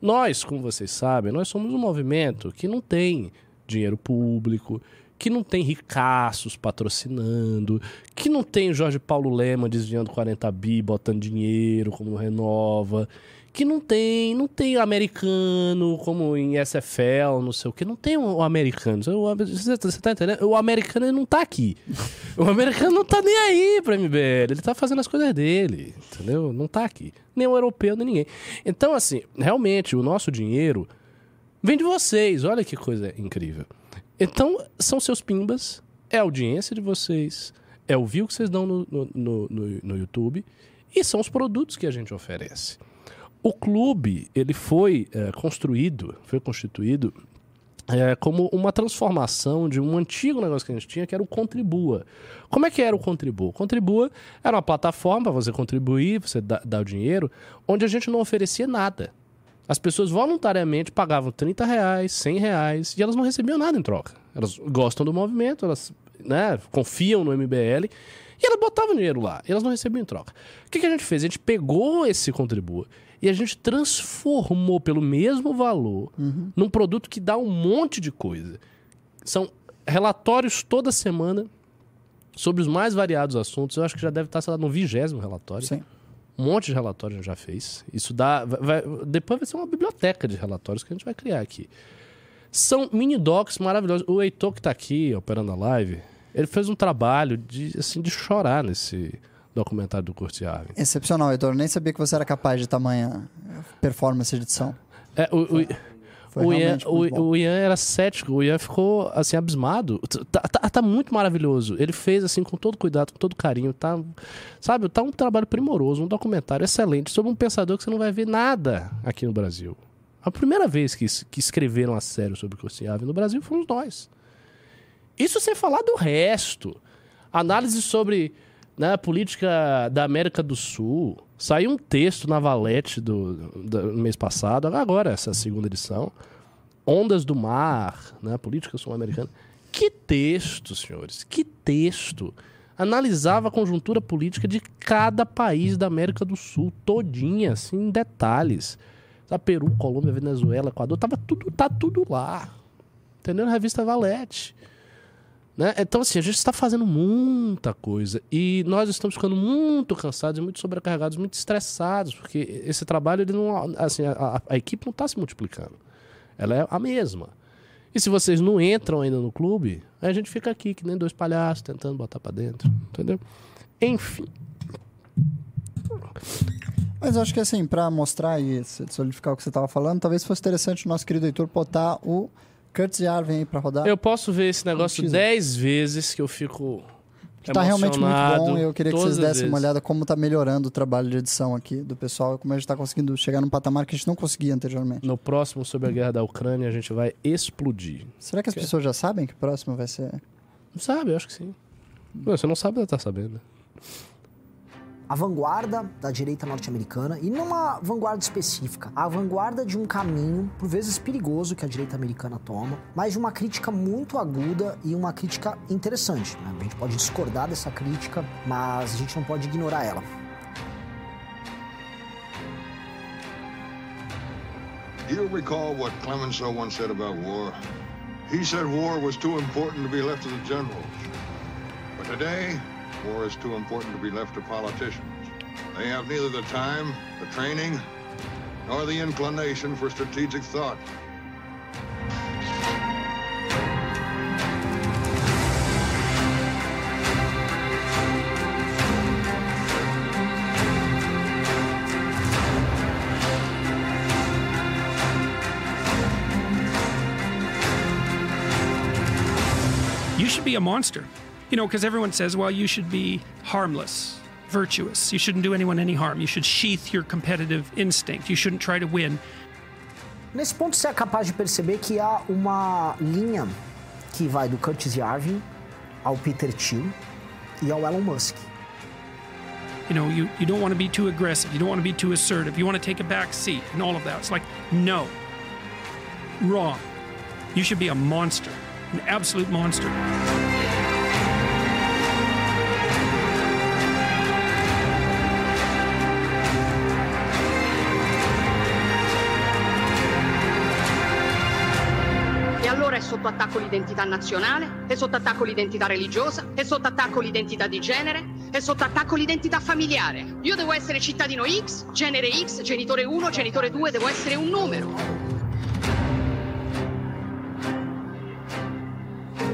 Nós, como vocês sabem, nós somos um movimento que não tem dinheiro público, que não tem ricaços patrocinando, que não tem Jorge Paulo Lema desviando 40 bi, botando dinheiro como no Renova, que não tem, não tem americano como em SFL, não sei o que, não tem o americano. O- Você tá entendendo? O americano não tá aqui. O americano não tá nem aí pra MBL, ele tá fazendo as coisas dele, entendeu? Não tá aqui. Nem o europeu, nem ninguém. Então, assim, realmente, o nosso dinheiro vem de vocês. Olha que coisa incrível. Então, são seus pimbas, é a audiência de vocês, é o view que vocês dão no, no, no- no YouTube e são os produtos que a gente oferece. O clube, ele foi eh, construído, foi constituído eh, como uma transformação de um antigo negócio que a gente tinha, que era o Contribua. Como é que era o Contribua? Contribua era uma plataforma para você contribuir, você dar, dar o dinheiro, onde a gente não oferecia nada. As pessoas voluntariamente pagavam 30 reais, 100 reais, e elas não recebiam nada em troca. Elas gostam do movimento, elas né, confiam no MBL, e elas botavam dinheiro lá, e elas não recebiam em troca. O que, que a gente fez? A gente pegou esse Contribua e a gente transformou pelo mesmo valor num produto que dá um monte de coisa. São relatórios toda semana sobre os mais variados assuntos. Eu acho que já deve estar, sei lá, no vigésimo relatório. Sim. Um monte de relatórios a gente já fez. Isso dá. vai- vai- depois vai ser uma biblioteca de relatórios que a gente vai criar aqui. São mini docs maravilhosos. O Heitor que está aqui, operando a live, ele fez um trabalho de, assim, de chorar nesse documentário do Kurt Yarvin. Excepcional, Heitor. Nem sabia que você era capaz de tamanha performance de edição. É, o, o, Foi o, Ian, o, o Ian era cético, o Ian ficou assim, abismado. Tá, tá- tá muito maravilhoso. Ele fez assim com todo cuidado, com todo carinho. Tá, sabe, tá um trabalho primoroso, um documentário excelente sobre um pensador que você não vai ver nada aqui no Brasil. A primeira vez que, que escreveram a sério sobre Kostiavin no Brasil fomos nós. Isso sem falar do resto. Análise sobre né, a política da América do Sul. Saiu um texto na Valete do, do mês passado, agora essa segunda edição. Ondas do Mar, né, a política sul-americana. Que texto, senhores, que texto. Analisava a conjuntura política de cada país da América do Sul, todinha, assim, em detalhes. Sabe, Peru, Colômbia, Venezuela, Equador, tava tudo, tá tudo lá. Entendeu? Na revista Valete. Né? Então, assim, a gente está fazendo muita coisa e nós estamos ficando muito cansados muito sobrecarregados, muito estressados, porque esse trabalho, ele não, assim, a, a- equipe não está se multiplicando. Ela é a mesma. E se vocês não entram ainda no clube, a gente fica aqui, que nem dois palhaços, tentando botar para dentro, entendeu? Enfim. Mas eu acho que assim, pra mostrar e solidificar o que você tava falando, talvez fosse interessante o nosso querido Heitor botar o Curtis Yarvin aí pra rodar. Eu posso ver esse negócio teaser. dez vezes que eu fico. que tá realmente muito bom e eu queria que vocês dessem uma olhada como tá melhorando o trabalho de edição aqui do pessoal, como a gente tá conseguindo chegar num patamar que a gente não conseguia anteriormente. No próximo sobre a guerra da Ucrânia, a gente vai explodir. Será que as pessoas já sabem que o próximo vai ser... Não sabe? Eu acho que sim. Não, Você não sabe, ela tá sabendo. A vanguarda da direita norte-americana e não uma vanguarda específica, a vanguarda de um caminho, por vezes perigoso, que a direita americana toma, mas de uma crítica muito aguda e uma crítica interessante. né? A gente pode discordar dessa crítica, mas a gente não pode ignorar ela. Do you recall what Clemenceau once said about war? He said war was too important to be left to the generals. But today, War is too important to be left to politicians. They have neither the time, the training, nor the inclination for strategic thought. You should be a monster. You know, because everyone says, well, you should be harmless, virtuous. You shouldn't do anyone any harm. You should sheath your competitive instinct. You shouldn't try to win. Nesse ponto, você é capaz de perceber que há uma linha que vai do Curtis Yarvin ao Peter Thiel e ao Elon Musk. You know, you, you don't want to be too aggressive. You don't want to be too assertive. You want to take a back seat and all of that. It's like, no. Wrong. You should be a monster, an absolute monster. Sotto attacco l'identità nazionale, è sotto attacco l'identità religiosa, è sotto attacco l'identità di genere, è sotto attacco l'identità familiare. Io devo essere cittadino X, genere X, genitore 1, genitore 2, devo essere un numero.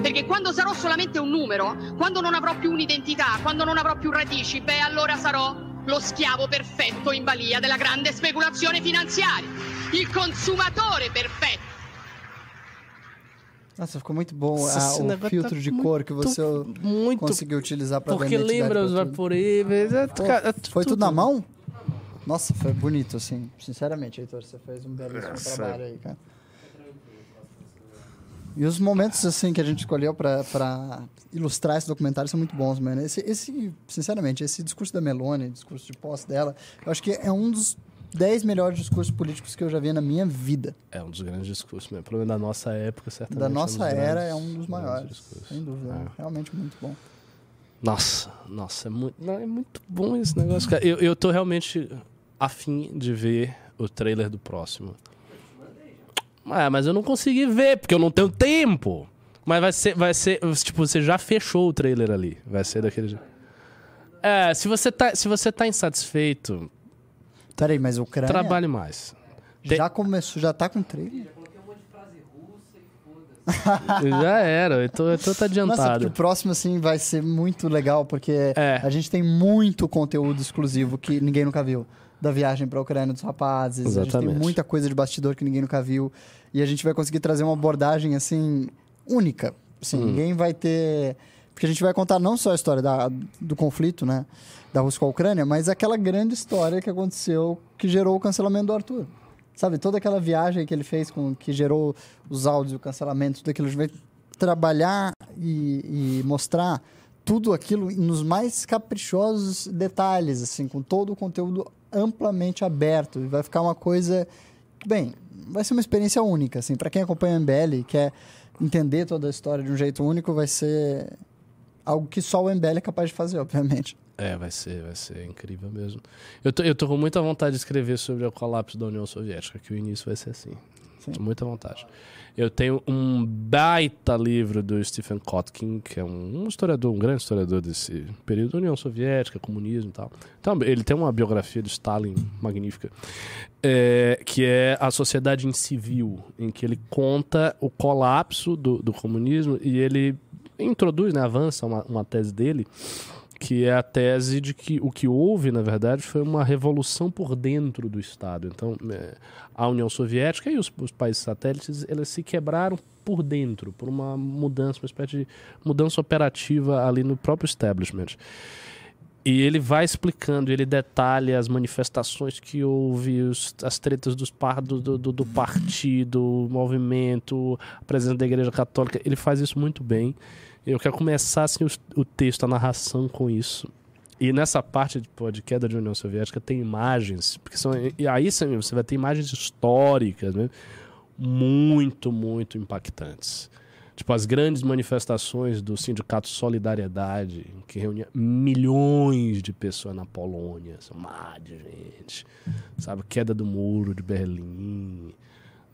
Perché quando sarò solamente un numero, quando non avrò più un'identità, quando non avrò più radici, beh allora sarò lo schiavo perfetto in balia della grande speculazione finanziaria, il consumatore perfetto. Nossa, ficou muito bom Nossa, ah, o negócio filtro tá de muito- cor que você muito- conseguiu utilizar pra Porque lembra os tudo. vaporíveis. é, é foi tudo na mão? Nossa, foi bonito, assim. Sinceramente, Heitor, você fez um belíssimo Nossa. trabalho aí, cara. E os momentos, assim, que a gente escolheu pra, pra ilustrar esse documentário são muito bons, mano. Esse, esse, sinceramente, esse discurso da Meloni, discurso de posse dela, eu acho que é um dos 10 melhores discursos políticos que eu já vi na minha vida. É um dos grandes discursos mesmo. Pelo menos da nossa época, certamente. Da é um nossa era grandes- é um dos grandes maiores, sem dúvida. É. Realmente muito bom. Nossa, nossa, é muito, não, é muito bom esse negócio, cara. Eu, eu tô realmente afim de ver o trailer do próximo. Ah, mas eu não consegui ver, porque eu não tenho tempo. Mas vai ser, vai ser, tipo, você já fechou o trailer ali. Vai ser daquele jeito. É, se você tá, se você tá insatisfeito, Peraí, mas o Ucrânia trabalhe mais. já começou, já tá com trailer? Já era, eu tô, eu tô tá Nossa, porque adiantado. o próximo, assim, vai ser muito legal, porque É. a gente tem muito conteúdo exclusivo que ninguém nunca viu. Da viagem pra Ucrânia dos rapazes. A gente Exatamente. tem muita coisa de bastidor que ninguém nunca viu. E a gente vai conseguir trazer uma abordagem, assim, única. Assim, Hum. ninguém vai ter... Porque a gente vai contar não só a história da, do conflito, né? Da Rússia com a Ucrânia, mas aquela grande história que aconteceu que gerou o cancelamento do Arthur. Sabe, toda aquela viagem que ele fez com que gerou os áudios, o cancelamento, tudo aquilo. A gente vai trabalhar e, e mostrar tudo aquilo nos mais caprichosos detalhes, assim, com todo o conteúdo amplamente aberto. E vai ficar uma coisa. Bem, vai ser uma experiência única, assim. Para quem acompanha o MBL e quer entender toda a história de um jeito único, vai ser algo que só o MBL é capaz de fazer, obviamente. É, vai ser, vai ser incrível mesmo. Eu tô, eu tô com muita vontade de escrever sobre o colapso da União Soviética, que o início vai ser assim. Sim. Muita vontade. Eu tenho um baita livro do Stephen Kotkin, que é um, um historiador, um grande historiador desse período da União Soviética, comunismo e tal. Então, ele tem uma biografia de Stalin magnífica, é, que é A Sociedade em Civil, em que ele conta o colapso do, do comunismo e ele introduz, né, avança uma, uma tese dele, que é a tese de que o que houve, na verdade, foi uma revolução por dentro do Estado. Então, é, a União Soviética e os, os países satélites, eles se quebraram por dentro, por uma mudança, uma espécie de mudança operativa ali no próprio establishment. E ele vai explicando, ele detalha as manifestações que houve, os- as tretas dos par, do, do- do partido, o movimento, a presença da Igreja Católica. Ele faz isso muito bem. Eu quero começar assim, os- o texto, a narração com isso. E nessa parte de, de queda da União Soviética tem imagens, porque são, e aí você vai ter imagens históricas, né? muito, muito impactantes. Tipo, as grandes manifestações do Sindicato Solidariedade, que reunia milhões de pessoas na Polônia, são mar de gente. Sabe, queda do muro de Berlim,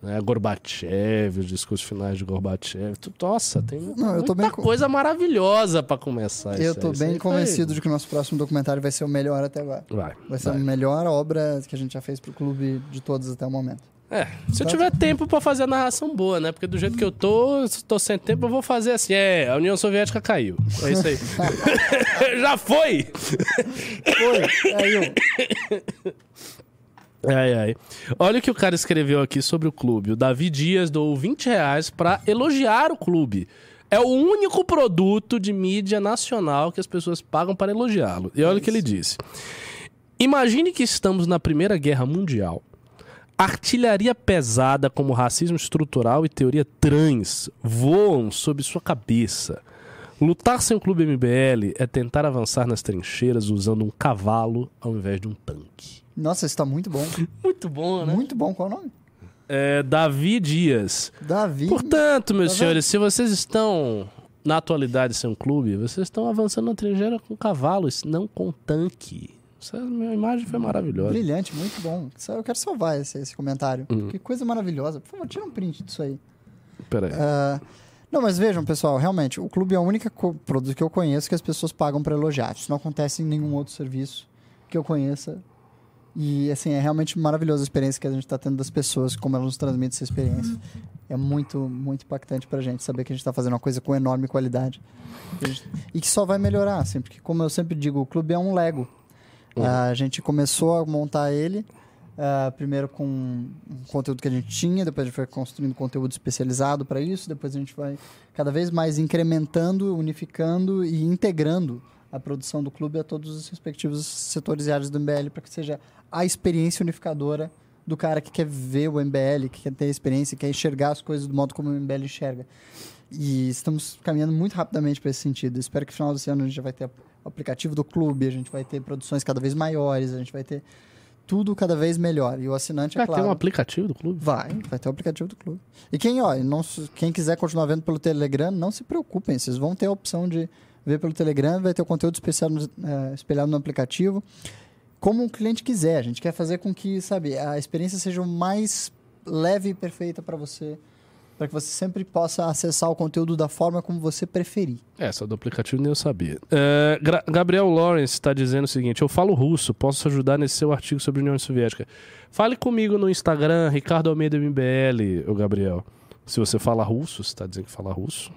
né? Gorbachev, os discursos finais de Gorbachev. Tu- Nossa, tem Não, muita bem co- coisa maravilhosa pra começar. Eu aí bem foi- convencido de que o nosso próximo documentário vai ser o melhor até agora. Vai, Vai ser vai. a melhor obra que a gente já fez pro clube de todos até o momento. É, se eu Tá. tiver tempo pra fazer a narração boa, né? Porque do jeito que eu tô, se tô sem tempo, eu vou fazer assim. É, a União Soviética caiu. É isso aí. Já foi! Foi, eu. Ai, ai. Olha o que o cara escreveu aqui sobre o clube. O Davi Dias doou 20 reais pra elogiar o clube. É o único produto de mídia nacional que as pessoas pagam para elogiá-lo. E olha o que ele disse. Imagine que estamos na Primeira Guerra Mundial. Artilharia pesada como racismo estrutural e teoria trans voam sob sua cabeça. Lutar sem o clube MBL é tentar avançar nas trincheiras usando um cavalo ao invés de um tanque. Nossa, isso tá muito bom. Muito bom, né? Muito bom. Qual é o nome? É, Davi Dias. Davi. Portanto, meus Tá senhores, se vocês estão na atualidade sem um clube, vocês estão avançando na trincheira com cavalos, não com tanque. Essa minha imagem foi maravilhosa. Brilhante, muito bom. Só- Eu quero salvar esse, esse comentário. Uhum. Que coisa maravilhosa. Por favor, tira um print disso aí. Peraí. Ah, não, mas vejam, pessoal, realmente, o clube é o único co- produto que eu conheço que as pessoas pagam para elogiar. Isso não acontece em nenhum outro serviço que eu conheça. E, assim, é realmente maravilhosa a experiência que a gente está tendo das pessoas, como elas nos transmitem essa experiência. É muito, muito impactante pra gente saber que a gente está fazendo uma coisa com enorme qualidade. E a que só vai melhorar, assim, porque, como eu sempre digo, o clube é um Lego. A gente começou a montar ele ah, primeiro com um conteúdo que a gente tinha, depois a gente foi construindo conteúdo especializado para isso, depois a gente vai cada vez mais incrementando, unificando e integrando a produção do clube a todos os respectivos setores e áreas do MBL para que seja a experiência unificadora do cara que quer ver o MBL, que quer ter experiência, que quer enxergar as coisas do modo como o MBL enxerga. E estamos caminhando muito rapidamente para esse sentido. Espero que no final desse ano a gente já vai ter o aplicativo do clube, a gente vai ter produções cada vez maiores, a gente vai ter tudo cada vez melhor. E o assinante, é Vai claro... ter um aplicativo do clube? Vai, vai ter o aplicativo do clube. E quem, ó, não, quem quiser continuar vendo pelo Telegram, não se preocupem, vocês vão ter a opção de ver pelo Telegram, vai ter o conteúdo especial no- eh, espelhado no aplicativo. Como o cliente quiser, a gente quer fazer com que, sabe, a experiência seja o mais leve e perfeita para você, para que você sempre possa acessar o conteúdo da forma como você preferir. Essa do aplicativo nem eu sabia. É, Gabriel Lawrence está dizendo o seguinte: Eu falo russo, posso ajudar nesse seu artigo sobre a União Soviética. Fale comigo no Instagram, Ricardo Almeida MBL, o Gabriel. Se você fala russo, você está dizendo que fala russo?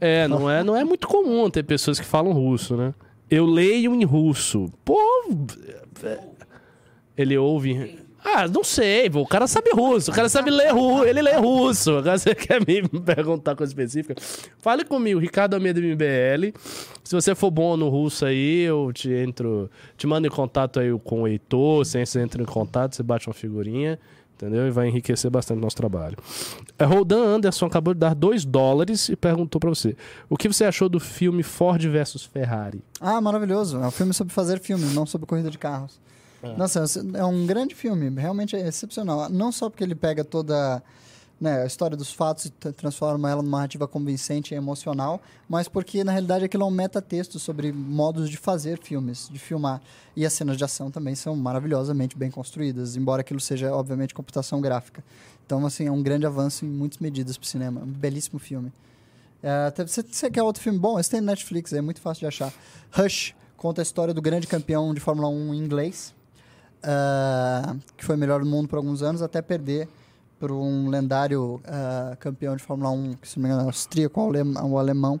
É, não é, não é muito comum ter pessoas que falam russo, né? Eu leio em russo. Pô, é, ele ouve. Ah, não sei, o cara sabe russo, o cara sabe ler russo, ele lê russo. Agora você quer me perguntar coisa específica? Fale comigo, Ricardo Almeida MBL. Se você for bom no russo aí, eu te entro, te mando em contato aí com o Heitor, você entra em contato, você bate uma figurinha, entendeu? E vai enriquecer bastante o nosso trabalho. É, Roldan Anderson acabou de dar 2 dólares e perguntou pra você: o que você achou do filme Ford versus Ferrari? Ah, maravilhoso. É um filme sobre fazer filmes, não sobre corrida de carros. Nossa, é um grande filme, realmente é excepcional. Não só porque ele pega toda né, a história dos fatos e tra- transforma ela numa narrativa convincente e emocional, mas porque na realidade aquilo é um metatexto sobre modos de fazer filmes, de filmar. E as cenas de ação também são maravilhosamente bem construídas, embora aquilo seja, obviamente, computação gráfica. Então, assim, é um grande avanço em muitas medidas para o cinema. Um belíssimo filme. É, você, você quer outro filme bom? Esse tem Netflix, é muito fácil de achar. Rush conta a história do grande campeão de Fórmula 1 inglês, ah, que foi melhor do mundo por alguns anos, até perder para um lendário ah, campeão de Fórmula 1, que se não me engano é austríaco ou alem- ou alemão.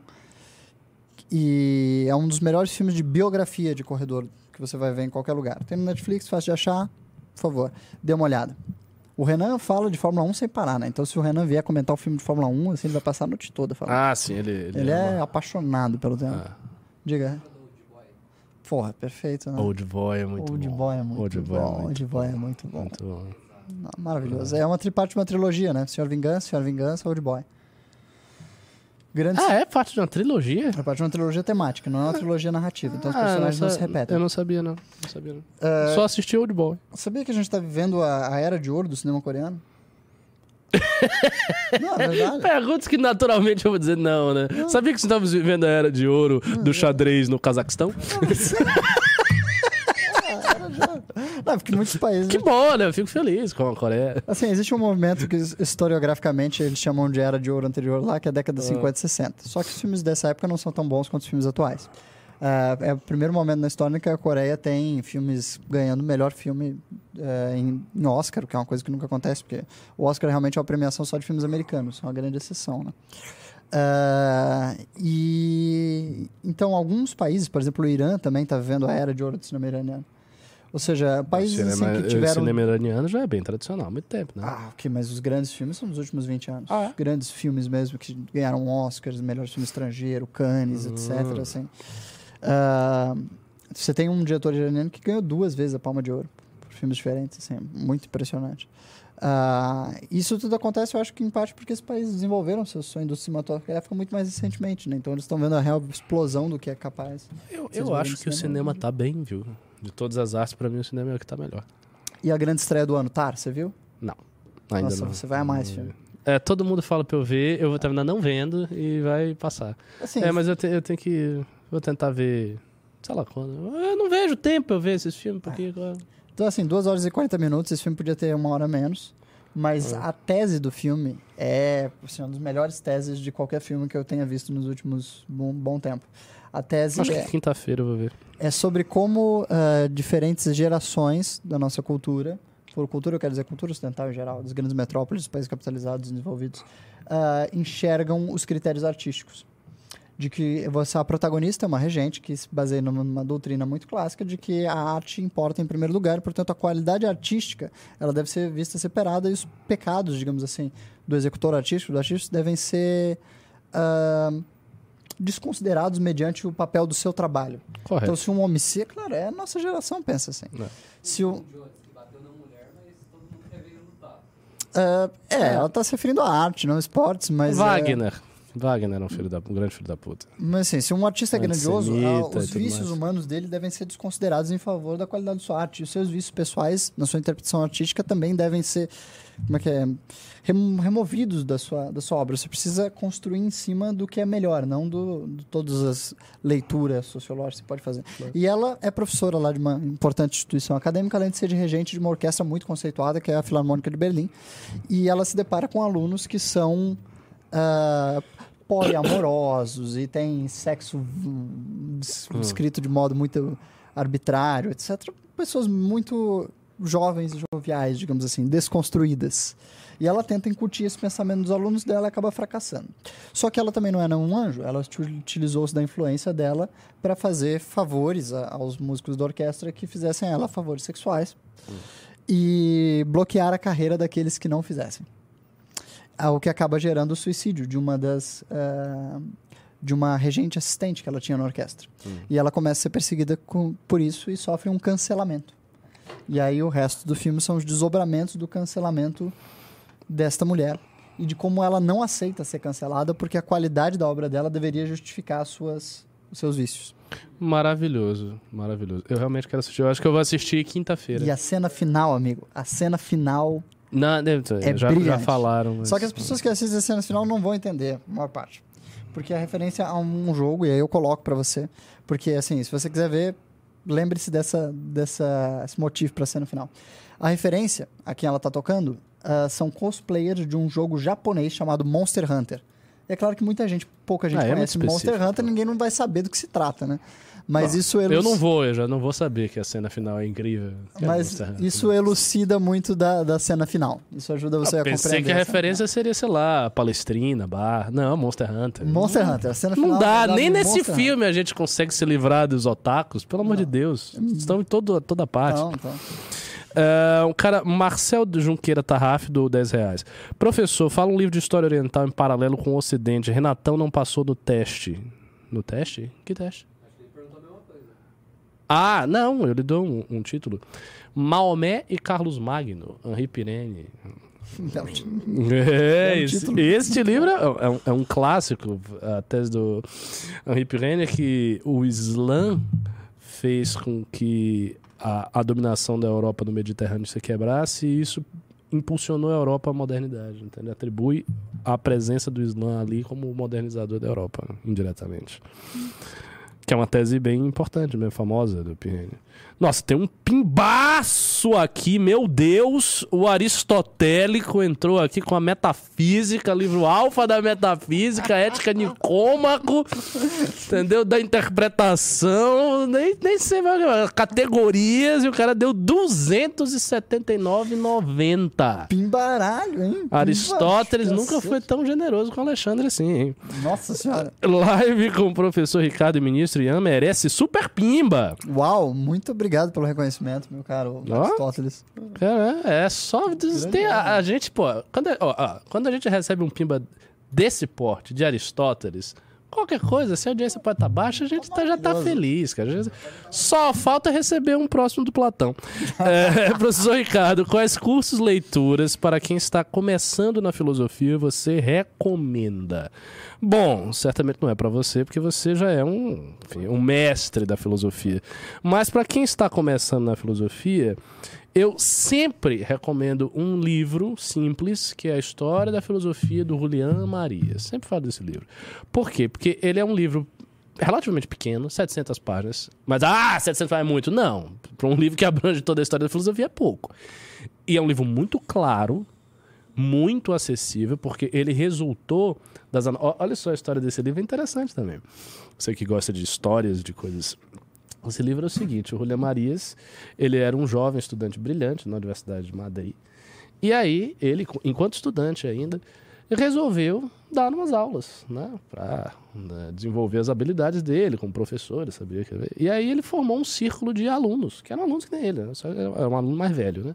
E é um dos melhores filmes de biografia de corredor que você vai ver em qualquer lugar. Tem no Netflix, fácil de achar, por favor, dê uma olhada. O Renan fala de Fórmula 1 sem parar, né? Então, se o Renan vier comentar o filme de Fórmula 1, assim, ele vai passar a noite toda falando. Ah, sim, ele. Ele é apaixonado pelo tema. Ah. Diga. Porra, perfeito, né? Old Boy é muito Old bom. Boy é muito Old Boy é bom. muito Old Boy é muito bom. Muito bom. Não, Maravilhoso. É uma triparte de uma trilogia, né? Senhor Vingança, Senhor Vingança, Old Boy. Grande Ah, é parte de uma trilogia? é parte de uma trilogia temática, não é uma trilogia narrativa. Então os Ah, eu personagens não sa- se repetem. Eu não sabia, não. Não sabia, não. É, Só assisti Old Boy. Sabia que a gente tá vivendo a, a era de ouro do cinema coreano? Não, é verdade. Perguntas que naturalmente eu vou dizer não, né? Sabia que estamos vivendo a era de ouro do xadrez no Cazaquistão? Não, porque muitos países. Que bom, né? Eu fico feliz com a Coreia. Assim, existe um movimento que historiograficamente eles chamam de era de ouro anterior lá, que é a década de 50 e 60. Só que os filmes dessa época não são tão bons quanto os filmes atuais. Ah, é o primeiro momento na história que a Coreia tem filmes ganhando o melhor filme eh, em, em Oscar, que é uma coisa que nunca acontece, porque o Oscar realmente é uma premiação só de filmes americanos, é uma grande exceção, né? Ah, e então alguns países, por exemplo, o Irã também está vivendo a era de ouro do cinema iraniano. Ou seja, países o cinema, assim, que o tiveram... cinema iraniano já é bem tradicional há muito tempo, né? Ah, ok, mas os grandes filmes são dos últimos 20 anos. Ah, é? Grandes filmes mesmo, que ganharam Oscars, melhor filme estrangeiro, Cannes, Hum. etc. Assim. Ah, você tem um diretor iraniano que ganhou duas vezes a Palma de Ouro por filmes diferentes, assim, muito impressionante. Ah, isso tudo acontece, eu acho que em parte porque esses países desenvolveram seu sua indústria cinematográfica muito mais recentemente, né? Então eles estão vendo a real explosão do que é capaz. Eu, eu acho que o cinema tá bem, viu? De todas as artes, pra mim, o cinema é o que tá melhor. E a grande estreia do ano, Tar, você viu? Não, ainda Nossa, não. você vai amar esse filme. É, todo mundo fala pra eu ver, eu vou terminar não vendo e vai passar. Assim, é, mas eu, te- eu tenho que. Vou tentar ver. Sei lá quando. Eu não vejo tempo eu ver esses filmes, porque. Então, assim, 2 horas e 40 minutos, esse filme podia ter uma hora menos. Mas a tese do filme é assim, uma das melhores teses de qualquer filme que eu tenha visto nos últimos bom, bom tempo. A tese Acho é, que quinta-feira eu vou ver. é sobre como ah, diferentes gerações da nossa cultura, por cultura eu quero dizer cultura ocidental em geral, das grandes metrópoles, dos países capitalizados, desenvolvidos, ah, enxergam os critérios artísticos. De que você, a protagonista é uma regente que se baseia numa, numa doutrina muito clássica de que a arte importa em primeiro lugar, portanto a qualidade artística ela deve ser vista separada e os pecados, digamos assim, do executor artístico, do artista, devem ser ah, desconsiderados mediante o papel do seu trabalho. Correto. Então, se um homicídio, claro, é a nossa geração pensa assim. É. Se o, ah, é, ela está se referindo à arte, não a esportes, mas. é- Wagner. Wagner é um, filho da, um grande filho da puta. mas assim, se um artista é grandioso, Antissemita ah, os vícios mais. humanos dele devem ser desconsiderados em favor da qualidade de sua arte. E os seus vícios pessoais, na sua interpretação artística, também devem ser como é que é, rem- removidos da sua, da sua obra. Você precisa construir em cima do que é melhor, não do, de todas as leituras sociológicas que você pode fazer. E ela é professora lá de uma importante instituição acadêmica, além de ser de regente de uma orquestra muito conceituada, que é a Filarmônica de Berlim. E ela se depara com alunos que são ah, poliamorosos e têm sexo hum, descrito de modo muito arbitrário, etc. Pessoas muito jovens e joviais, digamos assim, desconstruídas. E ela tenta incutir esse pensamento dos alunos dela e acaba fracassando. Só que ela também não era um anjo, ela uti- utilizou-se da influência dela para fazer favores a- aos músicos da orquestra que fizessem a ela favores sexuais e bloquear a carreira daqueles que não fizessem. Ah, O que acaba gerando o suicídio de uma das. ah, de uma regente assistente que ela tinha na orquestra. E ela começa a ser perseguida com- por isso e sofre um cancelamento. E aí o resto do filme são os desdobramentos do cancelamento desta mulher e de como ela não aceita ser cancelada porque a qualidade da obra dela deveria justificar as suas, os seus vícios. Maravilhoso, maravilhoso. Eu realmente quero assistir. Eu acho que eu vou assistir quinta-feira. E a cena final, amigo, a cena final. Não, deve- É já, já falaram. mas- Só que as pessoas que assistem a cena final não vão entender, a maior parte. Porque é referência a um jogo, e aí eu coloco pra você. Porque, assim, se você quiser ver, lembre-se dessa, dessa, esse motivo pra cena final. A referência a quem ela tá tocando ah, são cosplayers de um jogo japonês chamado Monster Hunter. E é claro que muita gente, pouca gente Ah, é conhece Monster específico. Hunter, ninguém não vai saber do que se trata, né? Mas isso Eu elus- não vou, eu já não vou saber que a cena final é incrível. É Mas Hunter. isso elucida muito da, da cena final. Isso ajuda você a Pensei compreender. que a referência seria, sei lá, Palestrina, Bar. Não, Monster Hunter. final. Monster Hunter, a cena final. Não dá, nem nesse Monster filme a gente consegue se livrar dos otakus, pelo amor de Deus. Estão em todo, toda parte. Não, então. É, um cara, Marcel de Junqueira Tarraf, do 10 reais. Professor, fala um livro de história oriental em paralelo com o Ocidente. Renatão não passou do teste. No teste? Que teste? Ah, não, eu lhe dou um, um título. Maomé e Carlos Magno, Henri Pirene. Não, É, É um esse, este livro é, é um, é um clássico. A tese do Henri Pirene é que o Islã fez com que a, a dominação da Europa no Mediterrâneo se quebrasse e isso impulsionou a Europa à modernidade. Entendeu? Atribui a presença do Islã ali como modernizador da Europa, indiretamente. Que é uma tese bem importante, bem famosa do Pirene. Nossa, tem um pimbaço aqui, meu Deus! O aristotélico entrou aqui com a metafísica, livro alfa da metafísica, ética Nicômaco, entendeu? Da interpretação, nem, nem sei mais, categorias, e o cara deu 279,90. Pim, baralho, hein? Aristóteles nunca foi tão generoso com Alexandre assim, hein? Nossa senhora. Live com o professor Ricardo e ministro Ian merece super pimba. Uau, muito obrigado pelo reconhecimento, meu caro. Aristóteles. Cara, é só tem a, a gente, pô, quando, a- ó, ó, quando a gente recebe um pimba desse porte de Aristóteles, qualquer coisa, se a audiência pode estar baixa, a gente tá- já tá feliz, cara. Só falta receber um próximo do Platão. É, professor Ricardo, quais cursos, leituras para quem está começando na filosofia você recomenda? Bom, certamente não é para você, porque você já é um, enfim, um mestre da filosofia. Mas para quem está começando na filosofia, eu sempre recomendo um livro simples, que é a História da Filosofia do Julian Maria. Sempre falo desse livro. Por quê? Porque ele é um livro relativamente pequeno, 700 páginas. Mas, ah, 700 páginas é muito. Não. Para um livro que abrange toda a história da filosofia é pouco. E é um livro muito claro, muito acessível, porque ele resultou das... Olha só a história desse livro, é interessante também. Você que gosta de histórias, de coisas... Esse livro é o seguinte, o Julian Marias, ele era um jovem estudante brilhante na Universidade de Madrid. E aí, ele, enquanto estudante ainda, resolveu dar umas aulas, né? Para desenvolver as habilidades dele como professor, sabia que... E aí ele formou um círculo de alunos, que eram alunos que nem ele, né? só era um aluno mais velho, né?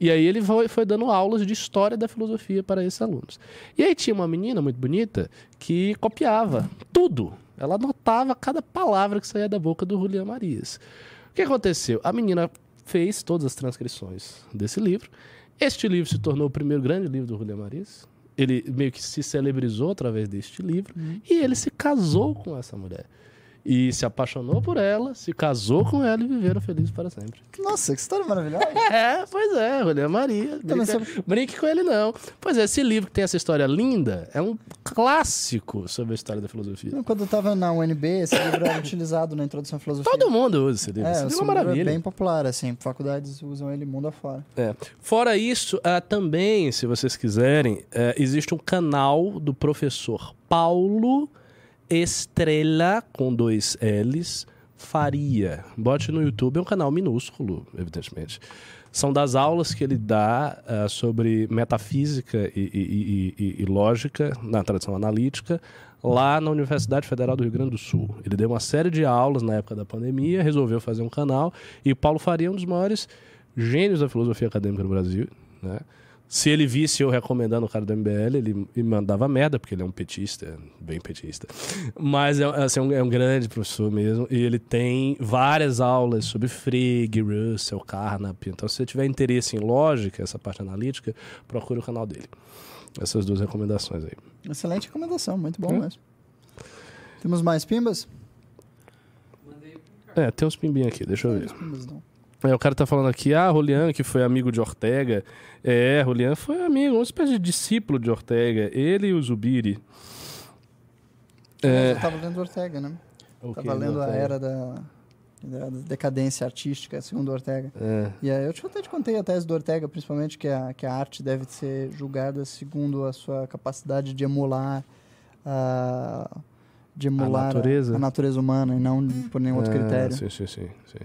E aí ele foi, foi dando aulas de história da filosofia para esses alunos. E aí tinha uma menina muito bonita que copiava tudo. Ela anotava cada palavra que saía da boca do Julian Marias. O que aconteceu? A menina fez todas as transcrições desse livro. Este livro se tornou o primeiro grande livro do Julian Marias. Ele meio que se celebrizou através deste livro. E ele se casou com essa mulher. E se apaixonou por ela, se casou com ela e viveram felizes para sempre. Nossa, que história maravilhosa. É, pois é, Julian Maria. Também Brinque, brinque com ele, não. Pois é, esse livro que tem essa história linda é um clássico sobre a história da filosofia. Quando eu tava na UNB, esse livro era utilizado na introdução à filosofia. Todo mundo usa esse livro. É, esse livro é maravilha. é bem popular, assim. Faculdades usam ele mundo afora. É. Fora isso, ah, também, se vocês quiserem, eh, existe um canal do professor Paulo Estrela, com dois L's, Faria. Bote no YouTube, é um canal minúsculo, evidentemente. São das aulas que ele dá ah, sobre metafísica e, e- e- e- lógica, na tradição analítica, lá na Universidade Federal do Rio Grande do Sul. Ele deu uma série de aulas na época da pandemia, resolveu fazer um canal, e Paulo Faria é um dos maiores gênios da filosofia acadêmica no Brasil, né? Se ele visse eu recomendando o cara do MBL, ele me mandava merda, porque ele é um petista, bem petista. Mas é, assim, é um, é um grande professor mesmo, e ele tem várias aulas sobre Frege, Russell, Carnap. Então, se você tiver interesse em lógica, essa parte analítica, procure o canal dele. Essas duas recomendações aí. Excelente recomendação, muito bom É. mesmo. Temos mais pimbas? É, tem uns pimbinhos aqui, deixa eu ver. Pimbas, não. É, o cara tá falando aqui, ah, Julian, que foi amigo de Ortega. É, Julian foi amigo, uma espécie de discípulo de Ortega. Ele e o Zubiri. Mas Eu tava lendo Ortega, né? O Tava lendo a era da, da decadência artística, segundo Ortega. É. E aí eu te, até te contei a tese do Ortega, principalmente, que a, que a arte deve ser julgada segundo a sua capacidade de emular a, de emular natureza? a natureza humana e não por nenhum outro Ah, critério. Sim, sim, sim. sim.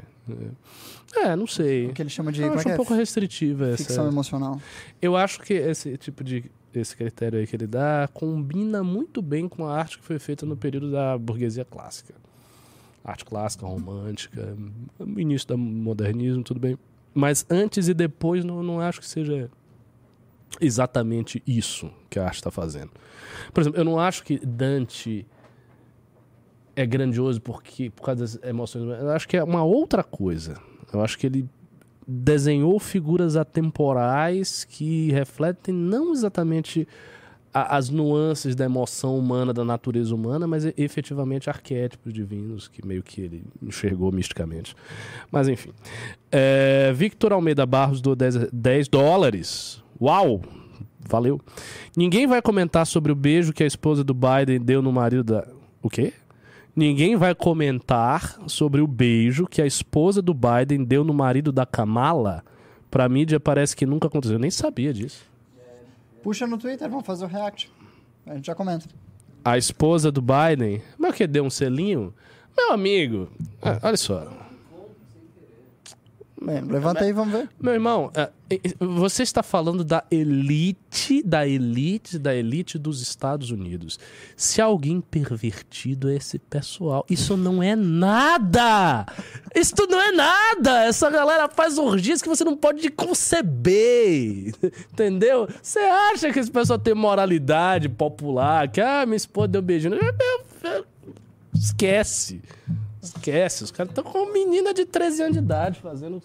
É. É, não sei. O que ele chama de Eu é acho que um é? pouco restritiva essa. ficção emocional. Eu acho que esse tipo de esse critério aí que ele dá combina muito bem com a arte que foi feita no período da burguesia clássica. Arte clássica, romântica, início do modernismo, tudo bem. Mas antes e depois não, não acho que seja exatamente isso que a arte está fazendo. Por exemplo, eu não acho que Dante é grandioso porque por causa das emoções. Eu acho que é uma outra coisa. Eu acho que ele desenhou figuras atemporais que refletem não exatamente a- as nuances da emoção humana, da natureza humana, mas efetivamente arquétipos divinos que meio que ele enxergou misticamente. Mas enfim. É, Victor Almeida Barros do 10, 10 dólares. Uau! Valeu. Ninguém vai comentar sobre o beijo que a esposa do Biden deu no marido da. O quê? Ninguém vai comentar sobre o beijo que a esposa do Biden deu no marido da Kamala. Pra mídia parece que nunca aconteceu. Eu nem sabia disso. Puxa no Twitter, vamos fazer o react. A gente já comenta. A esposa do Biden. Mas o que? Deu um selinho? Meu amigo, olha só. Bem, levanta aí vamos ver. Meu irmão, é, é, você está falando da elite, da elite, da elite dos Estados Unidos. Se alguém pervertido é esse pessoal, isso não é nada! Isso não é nada! Essa galera faz orgias que você não pode conceber! Entendeu? Você acha que esse pessoal tem moralidade popular? Que, ah, minha esposa deu beijinho. Esquece. Esquece, os caras estão com uma menina de 13 anos de idade fazendo.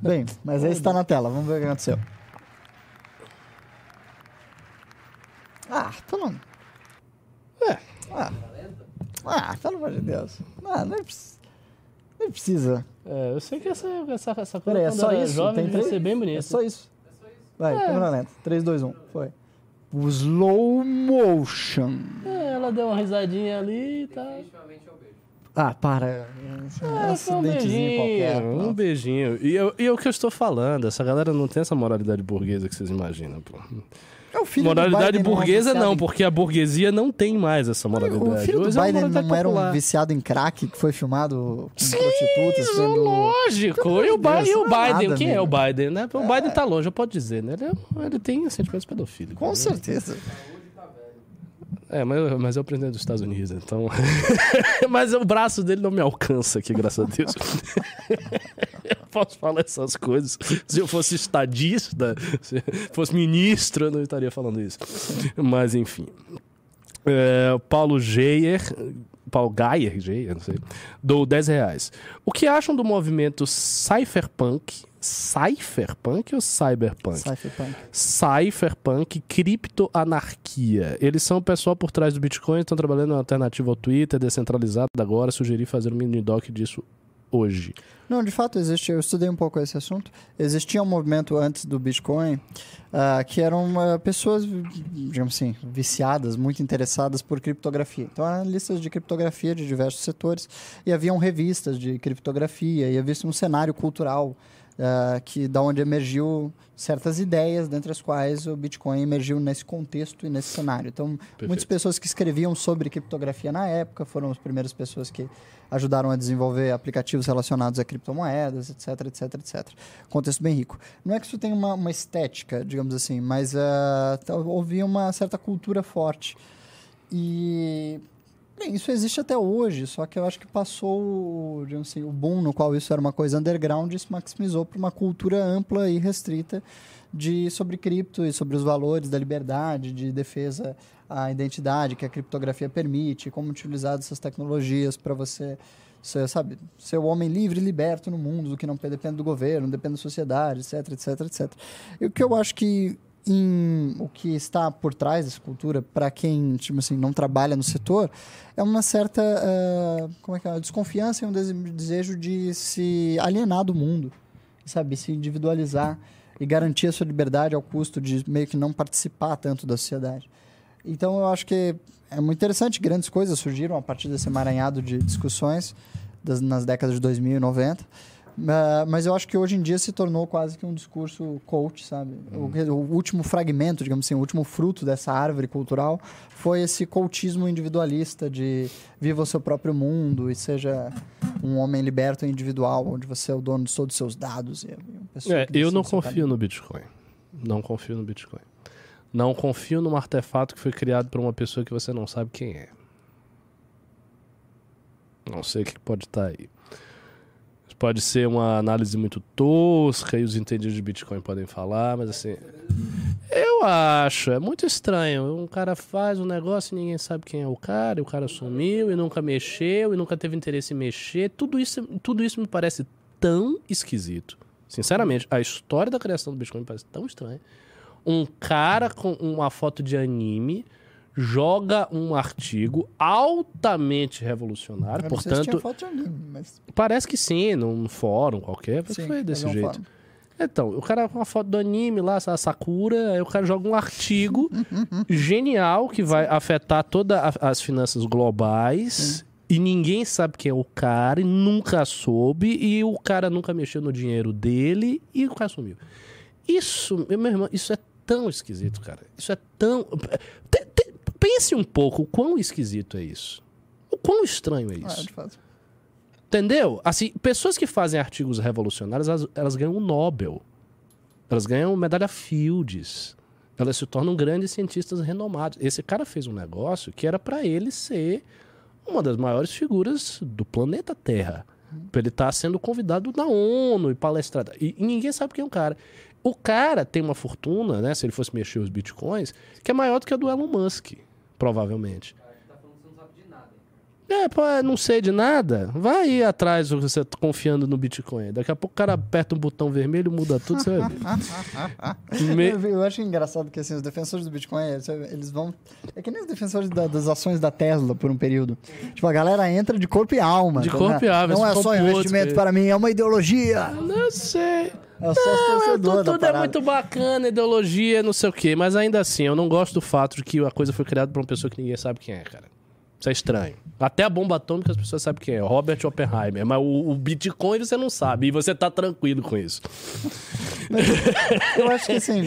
Bem, mas aí está na tela, vamos ver o que aconteceu. Ah, pelo. É. Ah, ah pelo amor de Deus. Ah, não, precisa. Nem precisa. É, eu sei que essa, essa, essa coisa Peraí, é só era isso? jovem Tem três? ser bem bonita. É só isso. Vai, É. câmera lenta. 3, 2, 1. Foi. O slow motion. É, ela deu uma risadinha ali e tá. Definitivamente é o beijo. Ah, para. É um É, um acidentezinho qualquer. beijinho, um pronto. beijinho. E, eu, e é o que eu estou falando, essa galera não tem essa moralidade burguesa que vocês imaginam, pô. É o filho do moralidade Biden não é burguesa não, em- porque a burguesia não tem mais essa moralidade. O filho do Hoje é Biden moralidade não era um popular. viciado em crack que foi filmado com Sim, prostitutas sendo. lógico. E o, de Deus, e o é Biden? nada, Quem é o. Biden, né? O Biden tá longe, eu posso dizer, né? Ele, é- ele tem sentimentos pedofílicos. Com né? certeza. É, mas, mas é dos Estados Unidos, então. mas o braço dele não me alcança aqui, graças a Deus. eu posso falar essas coisas. Se eu fosse estadista, se fosse ministro, eu não estaria falando isso. Mas, enfim. É, Paulo Geyer. Paulo Geyer, Geyer, não sei. Dou 10 reais. O que acham do movimento cypherpunk? Cypherpunk ou cyberpunk? Cypherpunk. Cypherpunk Criptoanarquia. Eles são o pessoal por trás do Bitcoin, estão trabalhando em uma alternativa ao Twitter, descentralizada agora. Sugeri fazer um mini doc disso hoje. Não, de fato existe. Eu estudei um pouco esse assunto. Existia um movimento antes do Bitcoin ah, que eram ah, pessoas, digamos assim, viciadas, muito interessadas por criptografia. Então, eram listas de criptografia de diversos setores e haviam revistas de criptografia e havia um cenário cultural ah, que da onde emergiu certas ideias, dentre as quais o Bitcoin emergiu nesse contexto e nesse cenário. Então, muitas pessoas que escreviam sobre criptografia na época foram as primeiras pessoas que ajudaram a desenvolver aplicativos relacionados a criptomoedas, etc, etc, etc. Contexto bem rico. Não é que isso tenha uma, uma estética, digamos assim, mas tá- houve uma certa cultura forte. E bem, isso existe até hoje, só que eu acho que passou assim, o boom no qual isso era uma coisa underground e se maximizou para uma cultura ampla e restrita de sobre cripto e sobre os valores da liberdade, de defesa à identidade que a criptografia permite, como utilizar essas tecnologias para você ser, sabe, ser o homem livre e liberto no mundo, do que não depende do governo, depende da sociedade, etc, etc, etc. E o que eu acho que em o que está por trás dessa cultura, para quem tipo assim, não trabalha no setor, é uma certa ah, como é que é? desconfiança e um dese- desejo de se alienar do mundo, sabe? Se individualizar e garantir a sua liberdade ao custo de meio que não participar tanto da sociedade. Então eu acho que é muito interessante, grandes coisas surgiram a partir desse emaranhado de discussões das- nas décadas de 2000 90. Ma- Mas eu acho que hoje em dia se tornou quase que um discurso coach, sabe? O, o último fragmento, digamos assim, o último fruto dessa árvore cultural foi esse coachismo individualista de viva o seu próprio mundo e seja um homem liberto e individual, onde você é o dono de todos os seus dados. E é eu não seu confio caminho. no Bitcoin. Não confio no Bitcoin. Não confio num artefato que foi criado por uma pessoa que você não sabe quem é. Não sei o que pode estar aí. Pode ser uma análise muito tosca e os entendidos de Bitcoin podem falar, mas assim. Eu acho, é muito estranho. Um cara faz um negócio e ninguém sabe quem é o cara, e o cara sumiu e nunca mexeu e nunca teve interesse em mexer. Tudo isso, tudo isso me parece tão esquisito. Sinceramente, a história da criação do Bitcoin me parece tão estranha. Um cara com uma foto de anime joga um artigo altamente revolucionário, portanto, foto de anime, mas parece que sim, num fórum qualquer, sim, foi desse jeito. fórum. Então, o cara com uma foto do anime lá, essa Sakura, aí o cara joga um artigo genial que vai afetar todas as finanças globais. E ninguém sabe quem é o cara, e nunca soube, e o cara nunca mexeu no dinheiro dele, e o cara sumiu. Isso, meu irmão, isso é tão esquisito, cara. Isso é tão. Pense um pouco o quão esquisito é isso. O quão estranho é Ah, isso. fato. Entendeu? Assim, pessoas que fazem artigos revolucionários, elas, elas ganham um Nobel. Elas ganham medalha Fields. Elas se tornam grandes cientistas renomados. Esse cara fez um negócio que era para ele ser uma das maiores figuras do planeta Terra. Pra ele estar sendo convidado na ONU e palestrar. E, e ninguém sabe quem é o cara. O cara tem uma fortuna, né? Se ele fosse mexer os bitcoins, que é maior do que a do Elon Musk, provavelmente. É, pô, não sei de nada. Vai aí atrás você tá confiando no Bitcoin. Daqui a pouco o cara aperta um botão vermelho, muda tudo, você vai ver. Me- Eu, eu acho engraçado que assim, os defensores do Bitcoin, eles, eles vão. É que nem os defensores da- das ações da Tesla por um período. Tipo, a galera entra de corpo e alma. De tá corpo e alma, Não é só investimento para mim, é uma ideologia. Não sei. É Não, tudo é muito bacana, ideologia, não sei o quê. Mas ainda assim, eu não gosto do fato de que a coisa foi criada por uma pessoa que ninguém sabe quem é, cara. Isso é estranho. Até a bomba atômica as pessoas sabem quem é. Robert Oppenheimer. Mas o, o Bitcoin você não sabe. E você tá tranquilo com isso. Eu acho que assim.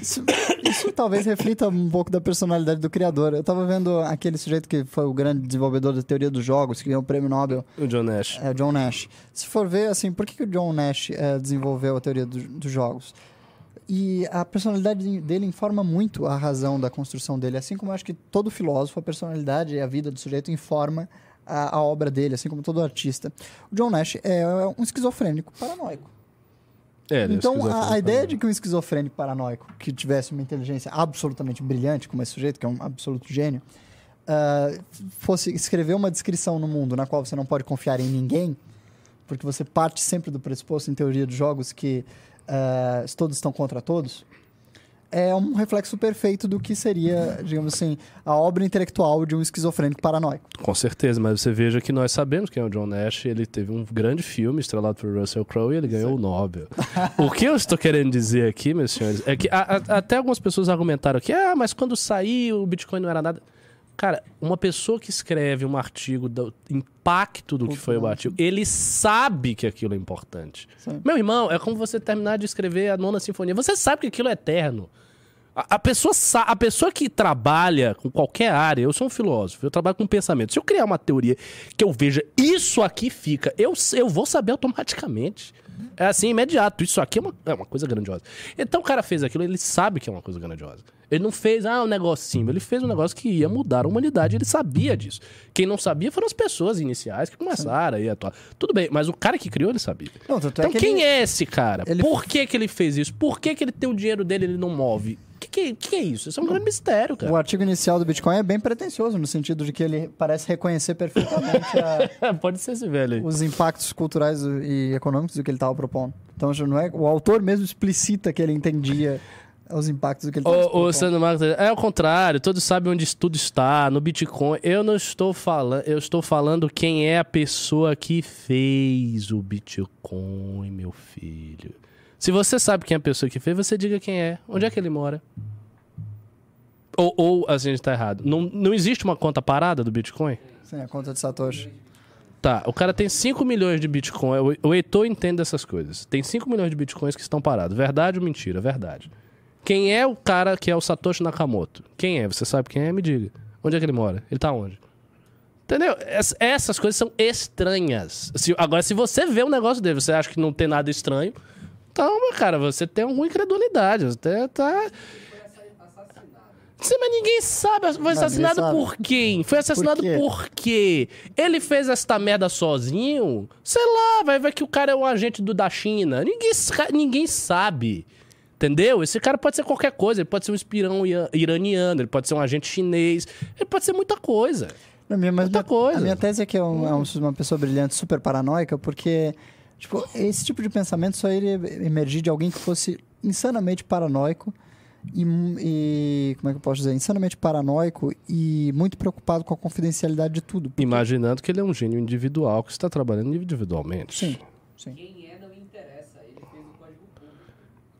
Isso, isso talvez reflita um pouco da personalidade do criador. Eu tava vendo aquele sujeito que foi o grande desenvolvedor da teoria dos jogos, que ganhou o prêmio Nobel, O John Nash. é o John Nash. Se for ver, assim, por que, que o John Nash eh, desenvolveu a teoria do- dos jogos? E a personalidade dele informa muito a razão da construção dele. Assim como acho que todo filósofo, a personalidade e a vida do sujeito informa a, a obra dele, assim como todo artista. O John Nash é um esquizofrênico paranoico. É, é Então, esquizofrênico. a, a ideia de que um esquizofrênico paranoico que tivesse uma inteligência absolutamente brilhante, como esse sujeito, que é um absoluto gênio, ah, fosse escrever uma descrição no mundo na qual você não pode confiar em ninguém, porque você parte sempre do pressuposto em teoria de jogos que ah, todos estão contra todos, é um reflexo perfeito do que seria, digamos assim, a obra intelectual de um esquizofrênico paranoico. Com certeza, mas você veja que nós sabemos quem é o John Nash. Ele teve um grande filme estrelado por Russell Crowe e ele ganhou o Nobel. o que eu estou querendo dizer aqui, meus senhores, é que a- a- até algumas pessoas argumentaram que, ah, mas quando saiu o Bitcoin não era nada. Cara, uma pessoa que escreve um artigo do impacto do que foi o artigo, ele sabe que aquilo é importante. Sim. Meu irmão, é como você terminar de escrever a nona sinfonia. Você sabe que aquilo é eterno. A, a pessoa, a pessoa que trabalha com qualquer área, eu sou um filósofo, eu trabalho com pensamento. Se eu criar uma teoria que eu veja isso aqui fica, eu, eu vou saber automaticamente. É assim, imediato. Isso aqui é uma, é uma coisa grandiosa. Então o cara fez aquilo, ele sabe que é uma coisa grandiosa. Ele não fez, ah, um negocinho. Ele fez um negócio que ia mudar a humanidade. Ele sabia disso. Quem não sabia foram as pessoas iniciais que começaram aí a atuar. Tudo bem, mas o cara que criou, ele sabia. Não, é Então que quem ele- é esse cara? ele- Por que, que ele fez isso? Por que, que ele tem o dinheiro dele e ele não move? O que, que, é isso? Isso é um grande mistério, cara. O artigo inicial do Bitcoin é bem pretensioso, no sentido de que ele parece reconhecer perfeitamente a, Pode ser esse velho os impactos culturais e econômicos do que ele estava propondo. Então, não é, o autor mesmo explicita que ele entendia os impactos do que ele estava O, o propondo. Sandro Marcos, é o contrário, todos sabem onde tudo está, no Bitcoin. Eu não estou falando, eu estou falando quem é a pessoa que fez o Bitcoin, meu filho. Se você sabe quem é a pessoa que fez, você diga quem é. Onde é que ele mora? Ou, ou a gente está errado. Não, não existe uma conta parada do Bitcoin? Sim, a conta de Satoshi. Tá, o cara tem 5 milhões de Bitcoin. O- Heitor entende essas coisas. Tem 5 milhões de Bitcoins que estão parados. Verdade ou mentira? Verdade. Quem é o cara que é o Satoshi Nakamoto? Quem é? Você sabe quem é? Me diga. Onde é que ele mora? Ele tá onde? Entendeu? Ess- Essas coisas são estranhas. Se- agora, se você vê um negócio dele, você acha que não tem nada estranho, meu cara, você tem alguma incredulidade. Você tá-. Sim, mas ninguém sabe. Foi assassinado sabe. por quem? Foi assassinado quê? por quê? Ele fez esta merda sozinho? Sei lá, vai ver que o cara é um agente do, da China. Ninguém, ninguém sabe. Entendeu? Esse cara pode ser qualquer coisa. Ele pode ser um espirão ia- iraniano, ele pode ser um agente chinês, ele pode ser muita coisa. Minha, Outra minha- coisa. A minha tese é que é, um- é um- uma pessoa brilhante, super paranoica, porque tipo, esse tipo de pensamento só iria emergir de alguém que fosse insanamente paranoico e, e- como é que eu posso dizer? Insanamente paranoico e muito preocupado com a confidencialidade de tudo. Porque- Imaginando que ele é um gênio individual que está trabalhando individualmente. Sim, sim. Quem é não interessa, ele fez o código público.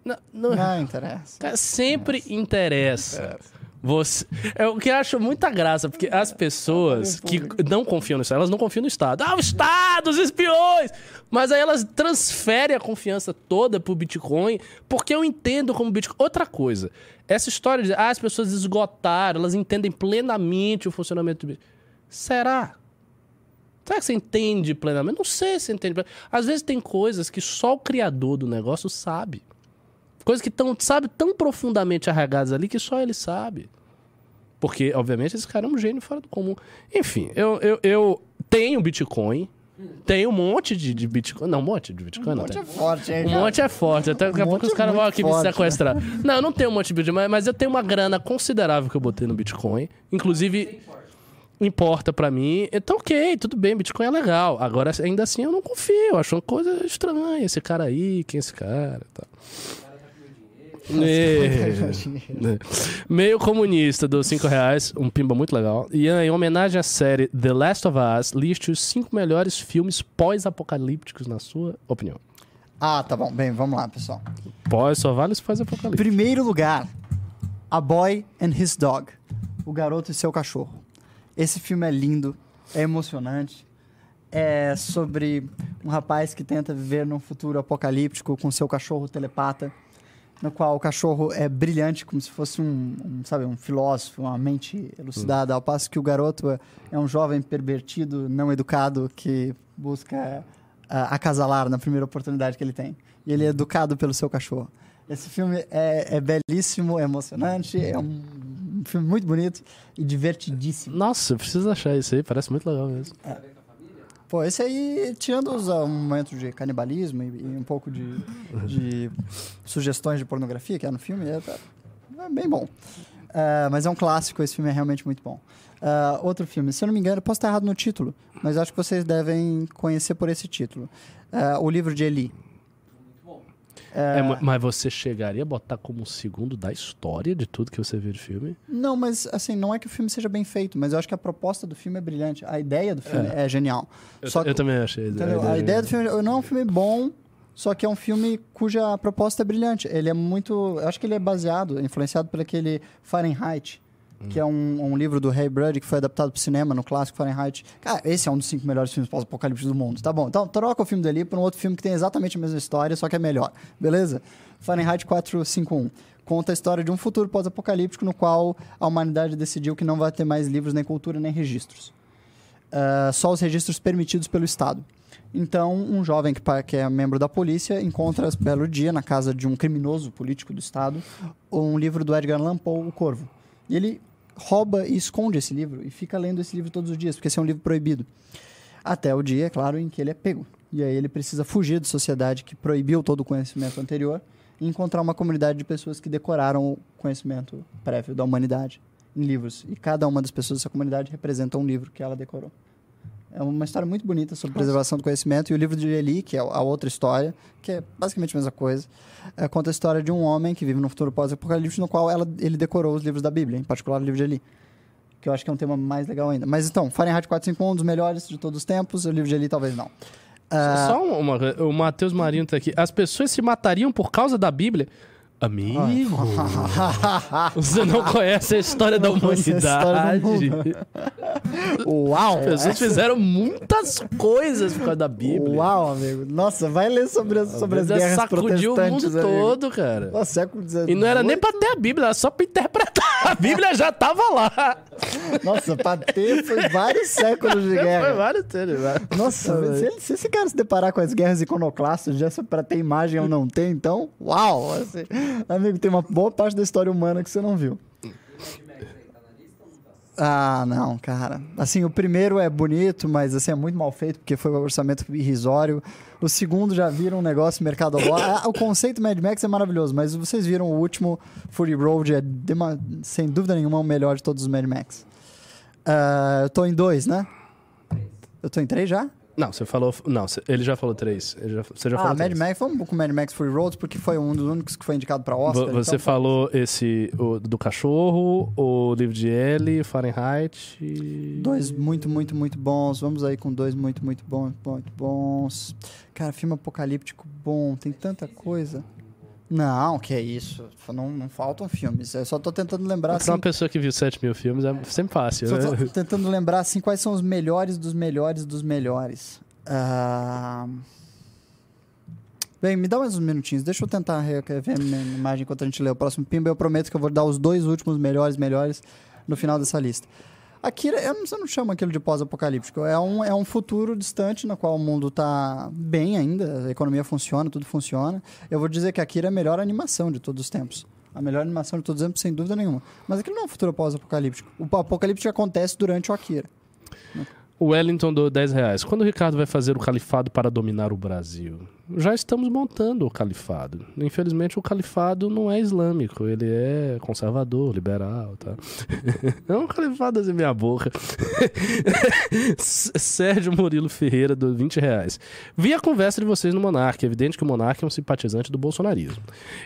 Não, não- Não interessa. Cara, sempre interessa. Você, é o que eu acho muita graça, porque as pessoas que não confiam no Estado, elas não confiam no Estado. Ah, o Estado, os espiões! Mas aí elas transferem a confiança toda pro Bitcoin, porque eu entendo como Bitcoin. Outra coisa, essa história de ah, as pessoas esgotaram, elas entendem plenamente o funcionamento do Bitcoin. Será? Será que você entende plenamente? Não sei se você entende plenamente. Às vezes tem coisas que só o criador do negócio sabe. Coisas que estão, sabe, tão profundamente arraigadas ali que só ele sabe. Porque, obviamente, esse cara é um gênio fora do comum. Enfim, eu, eu, eu tenho Bitcoin. Tenho um monte de, de Bitcoin. Não, um monte de Bitcoin. Um não monte tem. é forte, hein, Um cara? monte é forte. Até daqui a Um pouco monte os é caras vão muito aqui me forte, sequestrar. Não, eu não tenho um monte de Bitcoin, mas- mas eu tenho uma grana considerável que eu botei no Bitcoin. Inclusive, importa pra mim. Então, ok, tudo bem, Bitcoin é legal. Agora, ainda assim, eu não confio. Eu acho uma coisa estranha. Esse cara aí, quem é esse cara? Tá. É. É. Meio comunista dos 5 reais, um pimba muito legal. E em homenagem à série The Last of Us, liste os 5 melhores filmes pós-apocalípticos, na sua opinião. Ah, tá bom. Bem, vamos lá, pessoal. Pós só vale se faz apocalipse. Primeiro lugar, A Boy and His Dog. O Garoto e Seu Cachorro. Esse filme é lindo, é emocionante. É sobre um rapaz que tenta viver num futuro apocalíptico com seu cachorro telepata, no qual o cachorro é brilhante, como se fosse um, um, sabe, um filósofo, uma mente elucidada, ao passo que o garoto é, é um jovem pervertido, não educado, que busca ah, acasalar na primeira oportunidade que ele tem. E ele é educado pelo seu cachorro. Esse filme é, é belíssimo, é emocionante, é um, um filme muito bonito e divertidíssimo. Nossa, eu preciso achar isso aí, parece muito legal mesmo. Pô, esse aí, tirando os ah, momentos de canibalismo e, e um pouco de, de sugestões de pornografia que é no filme, é, é bem bom. Ah, mas é um clássico, esse filme é realmente muito bom. Ah, outro filme, se eu não me engano, posso estar errado no título, mas acho que vocês devem conhecer por esse título. Ah, o livro de Eli. É, ma- mas você chegaria a botar como segundo da história de tudo que você viu de filme? Não, mas assim, não é que o filme seja bem feito, mas eu acho que a proposta do filme é brilhante. A ideia do filme é, genial. Eu, Só eu também achei. Entendeu? A ideia do filme não é um filme bom, só que é um filme cuja proposta é brilhante. Ele é muito. Eu acho que ele é baseado, influenciado por aquele Fahrenheit, que é um, um livro do Ray Bradbury que foi adaptado para o cinema no clássico Fahrenheit. Cara, esse é um dos cinco melhores filmes pós-apocalípticos do mundo. Tá bom, então troca o filme dali para um outro filme que tem exatamente a mesma história, só que é melhor. Beleza? Fahrenheit 451. Conta a história de um futuro pós-apocalíptico no qual a humanidade decidiu que não vai ter mais livros, nem cultura, nem registros. Ah, só os registros permitidos pelo Estado. Então, um jovem que, que é membro da polícia encontra, belo dia, na casa de um criminoso político do Estado, um livro do Edgar Allan Poe, O Corvo. E ele rouba e esconde esse livro e fica lendo esse livro todos os dias, porque esse é um livro proibido. Até o dia, é claro, em que ele é pego. E aí ele precisa fugir da sociedade que proibiu todo o conhecimento anterior e encontrar uma comunidade de pessoas que decoraram o conhecimento prévio da humanidade em livros. E cada uma das pessoas dessa comunidade representa um livro que ela decorou. É uma história muito bonita sobre preservação do conhecimento. E o livro de Eli, que é a outra história, que é basicamente a mesma coisa, é, conta a história de um homem que vive no futuro pós-apocalíptico, no qual ela, ele decorou os livros da Bíblia, em particular o livro de Eli. Que eu acho que é um tema mais legal ainda. Mas então, Fahrenheit 451, um dos melhores de todos os tempos. O livro de Eli, talvez não. Ah, Só uma o Matheus Marinho tá aqui. As pessoas se matariam por causa da Bíblia? Amigo, você não conhece a história da história humanidade. Uau! As pessoas fizeram muitas coisas por causa da Bíblia. Uau, amigo. Nossa, vai ler sobre as, sobre as guerras sacudiu o protestantes. mundo amigo. todo, cara. Nossa, século XIX. E não era nem pra ter a Bíblia, era só pra interpretar. A Bíblia já tava lá. Nossa, pra ter foi vários séculos de guerra. Foi vários anos, né? Nossa, se, ele- se esse cara se deparar com as guerras iconoclastas, já só pra ter imagem ou não ter, então, uau! assim, amigo, tem uma boa parte da história humana que você não viu. Ah, não, cara. Assim, o primeiro é bonito, mas assim, é muito mal feito, porque foi um orçamento irrisório. O segundo já viram um negócio mercado Ah, O conceito Mad Max é maravilhoso, mas vocês viram o último Fury Road, é dema- sem dúvida nenhuma o melhor de todos os Mad Max. Ah, eu tô em dois, né? Eu tô em três já? Não, você falou. Não, ele já falou três. Já- você já ah, falou Mad três. Max, vamos com Mad Max Fury Road, porque foi um dos únicos que foi indicado pra Oscar. Vo- Você então- falou esse o, do cachorro, o livro de Ellie, Fahrenheit. E... Dois muito, muito, muito bons. Vamos aí com dois muito, muito bons, muito bons. Cara, filme apocalíptico bom, tem tanta coisa. Não, que é isso. Não, não faltam filmes. Eu só tô tentando lembrar Pra assim. uma pessoa que viu 7 mil filmes é sempre fácil. Só né? tô tentando lembrar assim quais são os melhores dos melhores dos melhores. Ah, Bem, me dá mais uns minutinhos. Deixa eu tentar ver a minha imagem enquanto a gente lê o próximo Pimba. Eu prometo que eu vou dar os dois últimos melhores melhores no final dessa lista. Akira, eu não, eu não chamo aquilo de pós-apocalíptico. É um, é um futuro distante no qual o mundo tá bem ainda, a economia funciona, tudo funciona. Eu vou dizer que Akira é a melhor animação de todos os tempos. A melhor animação de todos os tempos, sem dúvida nenhuma. Mas aquilo não é um futuro pós-apocalíptico. O apocalíptico acontece durante o Akira. O Wellington do 10 reais. Quando o Ricardo vai fazer o califado para dominar o Brasil? Já estamos montando o califado. Infelizmente, o califado não é islâmico. Ele é conservador, liberal, tá? É um califado assim, minha boca. Sérgio Murilo Ferreira, do 20 reais. Vi a conversa de vocês no Monark. É evidente que o Monark é um simpatizante do bolsonarismo.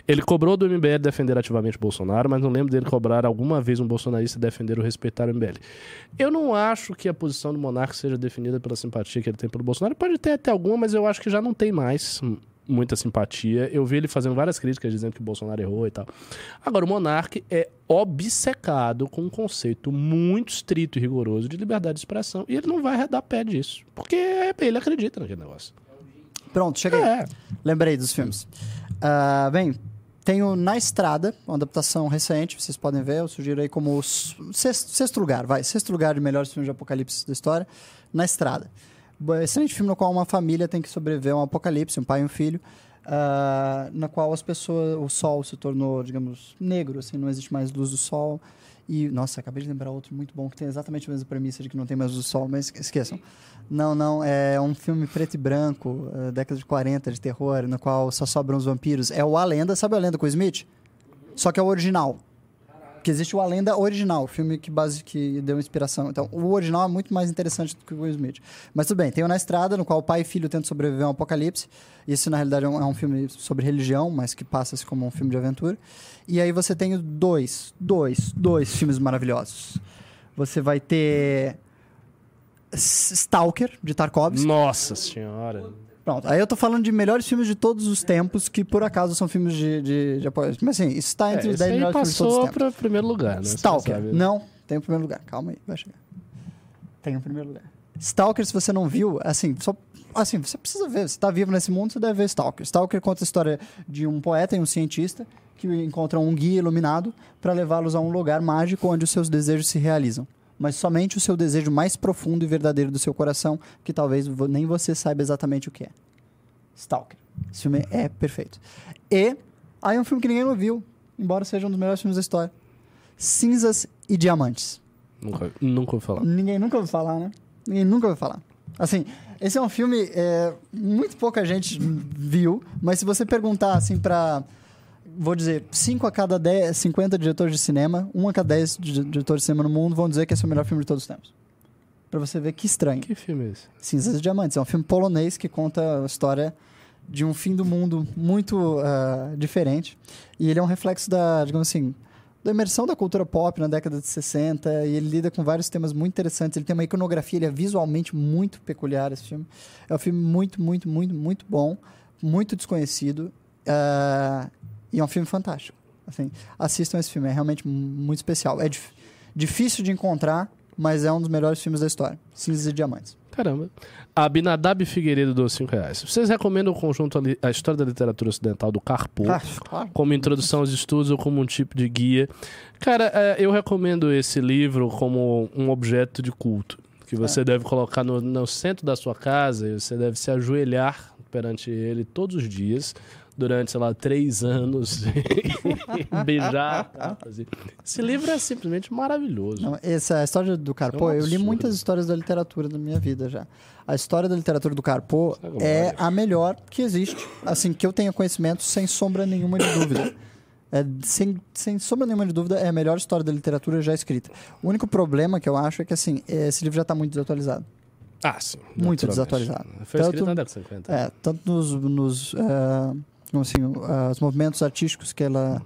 Ele cobrou do MBL defender ativamente o Bolsonaro, mas não lembro dele cobrar alguma vez um bolsonarista defender ou respeitar o MBL. Eu não acho que a posição do Monark seja definida pela simpatia que ele tem pelo Bolsonaro. Pode ter até alguma, mas eu acho que já não tem mais muita simpatia. Eu vi ele fazendo várias críticas dizendo que o Bolsonaro errou e tal. Agora, o Monark é obcecado com um conceito muito estrito e rigoroso de liberdade de expressão e ele não vai dar pé disso, porque ele acredita naquele negócio. Pronto, cheguei. É. Lembrei dos filmes. Ah, bem, tenho Na Estrada, uma adaptação recente, vocês podem ver, eu sugiro aí como sexto, sexto lugar, vai, sexto lugar de melhores filmes de apocalipse da história, Na Estrada. Bo- Excelente filme no qual uma família tem que sobreviver a um apocalipse, um pai e um filho, ah, na qual as pessoas, o sol se tornou, digamos, negro, assim, não existe mais luz do sol. E, nossa, acabei de lembrar outro muito bom que tem exatamente a mesma premissa de que não tem mais do sol, mas esqueçam. Não, não, é um filme preto e branco, eh, década de 40, de terror, no qual só sobram os vampiros. É o A Lenda, sabe a Lenda com o Smith? Só que é o original. Que existe o A Lenda original, o filme que, base, que deu inspiração. Então, o original é muito mais interessante do que o Will Smith. Mas tudo bem, tem o Na Estrada, no qual o pai e filho tentam sobreviver a um apocalipse. Isso, na realidade, é um, é um filme sobre religião, mas que passa-se como um filme de aventura. E aí você tem dois, dois, dois filmes maravilhosos. Você vai ter Stalker, de Tarkovsky. Nossa senhora. Pronto, aí eu tô falando de melhores filmes de todos os tempos, que por acaso são filmes de, de, de apoio. Mas assim, isso tá entre É, os esse 10 aí melhores filmes de todos os passou tempos. para primeiro lugar, né? Stalker, não, tem o primeiro lugar. Calma aí, vai chegar. Tem o primeiro lugar. Stalker, se você não viu, assim, só, assim, você precisa ver. Você tá vivo nesse mundo, você deve ver Stalker. Stalker conta a história de um poeta e um cientista que encontram um guia iluminado para levá-los a um lugar mágico onde os seus desejos se realizam. Mas somente o seu desejo mais profundo e verdadeiro do seu coração, que talvez nem você saiba exatamente o que é. Stalker. Esse filme é perfeito. E aí um filme que ninguém não viu, embora seja um dos melhores filmes da história. Cinzas e Diamantes. Nunca, nunca ouvi falar. Ninguém nunca ouviu falar, né? Ninguém nunca ouviu falar. Assim, esse é um filme é, muito pouca gente viu, mas se você perguntar assim pra, vou dizer, 5 a cada 10, 50 diretores de cinema, 1 a cada 10 di- diretores de cinema no mundo vão dizer que esse é o melhor filme de todos os tempos. Pra você ver que estranho. Que filme é esse? Cinzas e Diamantes. É um filme polonês que conta a história de um fim do mundo muito ah, diferente. E ele é um reflexo da, digamos assim, da imersão da cultura pop na década de 60. E ele lida com vários temas muito interessantes. Ele tem uma iconografia, ele é visualmente muito peculiar, esse filme. É um filme muito, muito, muito, muito bom. Muito desconhecido. ah, e é um filme fantástico. Assim, assistam esse filme, é realmente mu- muito especial. É dif- difícil de encontrar, mas é um dos melhores filmes da história. Cinzas e Diamantes. Caramba. Abinadab Figueiredo dos 5 reais. Vocês recomendam o conjunto A História da Literatura Ocidental do Carpo Ah, claro. como introdução aos estudos ou como um tipo de guia? Cara, é, eu recomendo esse livro como um objeto de culto. Que você deve colocar no, no centro da sua casa e você deve se ajoelhar perante ele todos os dias. Durante, sei lá, três anos. beijar. assim. Esse livro é simplesmente maravilhoso. Não, essa história do Carpo, É um eu li muitas histórias da literatura na minha vida já. A história da literatura do Carpo é várias. a melhor que existe, assim, que eu tenha conhecimento sem sombra nenhuma de dúvida. É, sem, sem sombra nenhuma de dúvida, é a melhor história da literatura já escrita. O único problema que eu acho é que, assim, esse livro já está muito desatualizado. Ah, sim. Muito desatualizado. Foi escrito Tanto- na década de 50. É, tanto nos, nos como assim, os movimentos artísticos que ela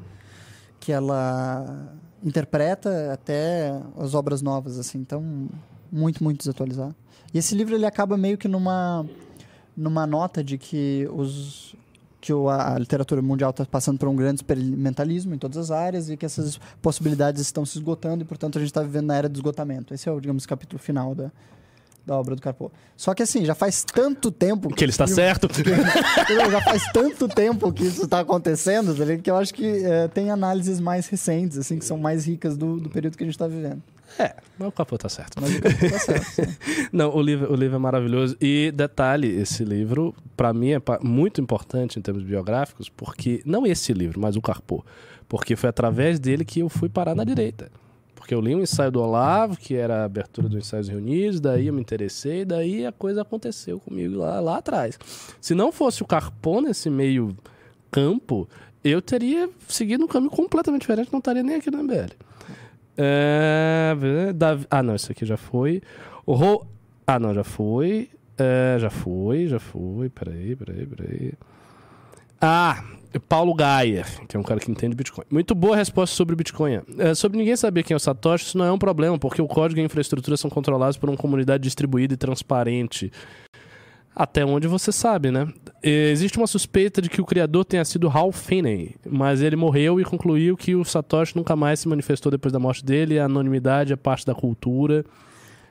que ela interpreta até as obras novas assim, então muito muito desatualizado. E esse livro ele acaba meio que numa numa nota de que os que a literatura mundial está passando por um grande experimentalismo em todas as áreas e que essas possibilidades estão se esgotando e, portanto, a gente está vivendo na era do esgotamento. Esse é o, digamos, capítulo final da, da obra do Carpo. Só que, assim, já faz tanto tempo... Que ele está que- certo. Entendeu? Já faz tanto tempo que isso está acontecendo, tá que eu acho que é, tem análises mais recentes, assim, que são mais ricas do, do período que a gente está vivendo. É, mas o capô tá certo. Mas o capô tá certo. Não, o livro, o livro é maravilhoso. E detalhe, esse livro, pra mim, é muito importante em termos biográficos, porque. Não esse livro, mas o Carpô. Porque foi através dele que eu fui parar na direita. Porque eu li um ensaio do Olavo, que era a abertura dos ensaios reunidos, daí eu me interessei, daí a coisa aconteceu comigo lá, lá atrás. Se não fosse o Carpô nesse meio campo, eu teria seguido um caminho completamente diferente, não estaria nem aqui no MBL. É, Davi- ah, não, isso aqui já foi. O Ro... Ah, não, já foi. É, já foi, já foi. Peraí, peraí, peraí. Ah, Paulo Gaia, que é um cara que entende Bitcoin. Muito boa resposta sobre o Bitcoin. É, sobre ninguém saber quem é o Satoshi, isso não é um problema, porque o código e a infraestrutura são controlados por uma comunidade distribuída e transparente. Até onde você sabe, né? Eh, Existe uma suspeita de que o criador tenha sido Hal Finney, mas ele morreu e concluiu que o Satoshi nunca mais se manifestou depois da morte dele, a anonimidade é parte da cultura.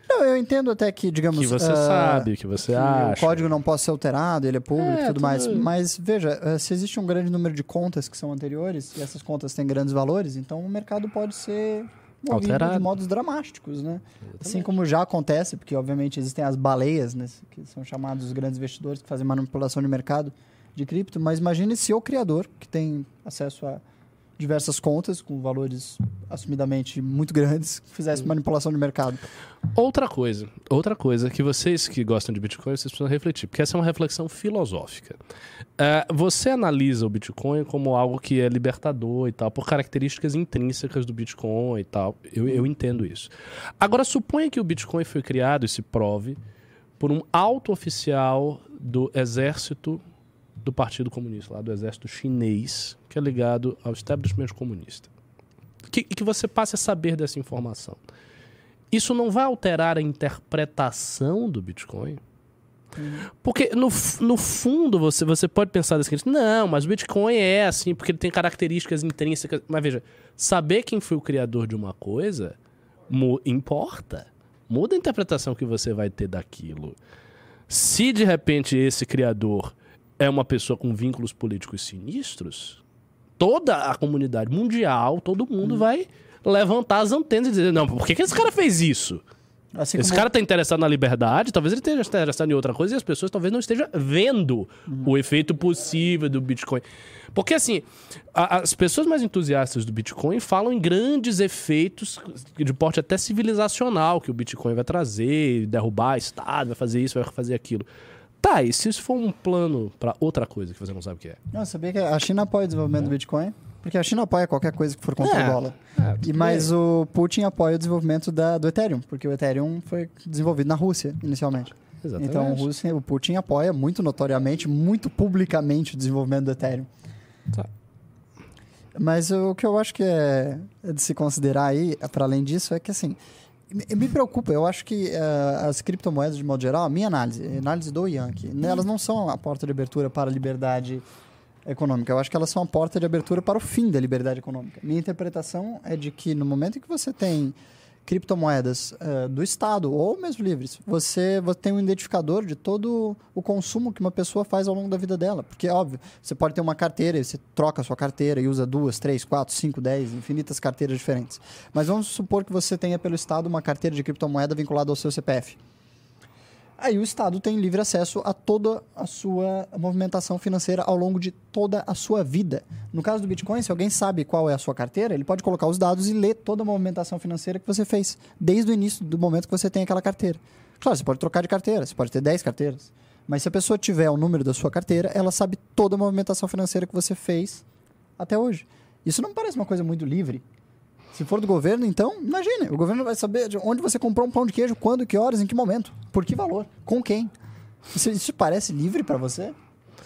Não, eu entendo até que, digamos. Que você ah, sabe, que você acha. O código não pode ser alterado, ele é público e É, tudo mais. tudo- Mas veja, eh, se existe um grande número de contas que são anteriores, e essas contas têm grandes valores, então o mercado pode ser movido Alterado. de modos dramáticos, né? Assim como já acontece, porque obviamente existem as baleias, né, que são chamados os grandes investidores que fazem manipulação de mercado de cripto, mas imagine se o criador, que tem acesso a diversas contas com valores assumidamente muito grandes, fizesse manipulação de mercado. Outra coisa, outra coisa que vocês que gostam de Bitcoin, vocês precisam refletir, porque essa é uma reflexão filosófica. É, você analisa o Bitcoin como algo que é libertador e tal, por características intrínsecas do Bitcoin e tal. Eu, eu entendo isso. Agora, suponha que o Bitcoin foi criado e se prove por um alto oficial do exército do Partido Comunista, lá do exército chinês, que é ligado ao establishment comunista. Que, que você passe a saber dessa informação. Isso não vai alterar a interpretação do Bitcoin? Porque no, no fundo você, você pode pensar desse não, mas o Bitcoin é assim, porque ele tem características intrínsecas. Mas veja, saber quem foi o criador de uma coisa mu- importa. Muda a interpretação que você vai ter daquilo. Se de repente esse criador é uma pessoa com vínculos políticos sinistros, toda a comunidade mundial, todo mundo vai levantar as antenas e dizer: não, por que, que esse cara fez isso? Assim Esse como- cara tá interessado na liberdade, talvez ele esteja interessado em outra coisa e as pessoas talvez não estejam vendo o efeito possível do Bitcoin. Porque assim, a- as pessoas mais entusiastas do Bitcoin falam em grandes efeitos de porte até civilizacional que o Bitcoin vai trazer, derrubar Estado, vai fazer isso, vai fazer aquilo. Tá, e se isso for um plano pra outra coisa que você não sabe o que é? Não, sabia que a China apoia o desenvolvimento do Bitcoin? Porque a China apoia qualquer coisa que for contra É, o dólar. é, e, mas o Putin apoia o desenvolvimento da, do Ethereum, porque o Ethereum foi desenvolvido na Rússia, inicialmente. Exatamente. Então o, Rússia, o Putin apoia muito notoriamente, muito publicamente o desenvolvimento do Ethereum. Tá. Mas o que eu acho que é, é de se considerar aí, para além disso, é que assim, me, preocupa, eu acho que eh, as criptomoedas, de modo geral, a minha análise, a análise do Yankee, né, elas não são a porta de abertura para a liberdade econômica. Eu acho que elas são a porta de abertura para o fim da liberdade econômica. Minha interpretação é de que no momento em que você tem criptomoedas eh, do Estado ou mesmo livres, você, você tem um identificador de todo o consumo que uma pessoa faz ao longo da vida dela. Porque, óbvio, você pode ter uma carteira você troca a sua carteira e usa duas, três, quatro, cinco, dez, infinitas carteiras diferentes. Mas vamos supor que você tenha pelo Estado uma carteira de criptomoeda vinculada ao seu CPF. Aí o Estado tem livre acesso a toda a sua movimentação financeira ao longo de toda a sua vida. No caso do Bitcoin, se alguém sabe qual é a sua carteira, ele pode colocar os dados e ler toda a movimentação financeira que você fez, desde o início do momento que você tem aquela carteira. Claro, você pode trocar de carteira, você pode ter 10 carteiras. Mas se a pessoa tiver o número da sua carteira, ela sabe toda a movimentação financeira que você fez até hoje. Isso não parece uma coisa muito livre. Se for do governo, então, imagine, o governo vai saber de onde você comprou um pão de queijo, quando, que horas, em que momento, por que valor, com quem. Isso, isso parece livre para você?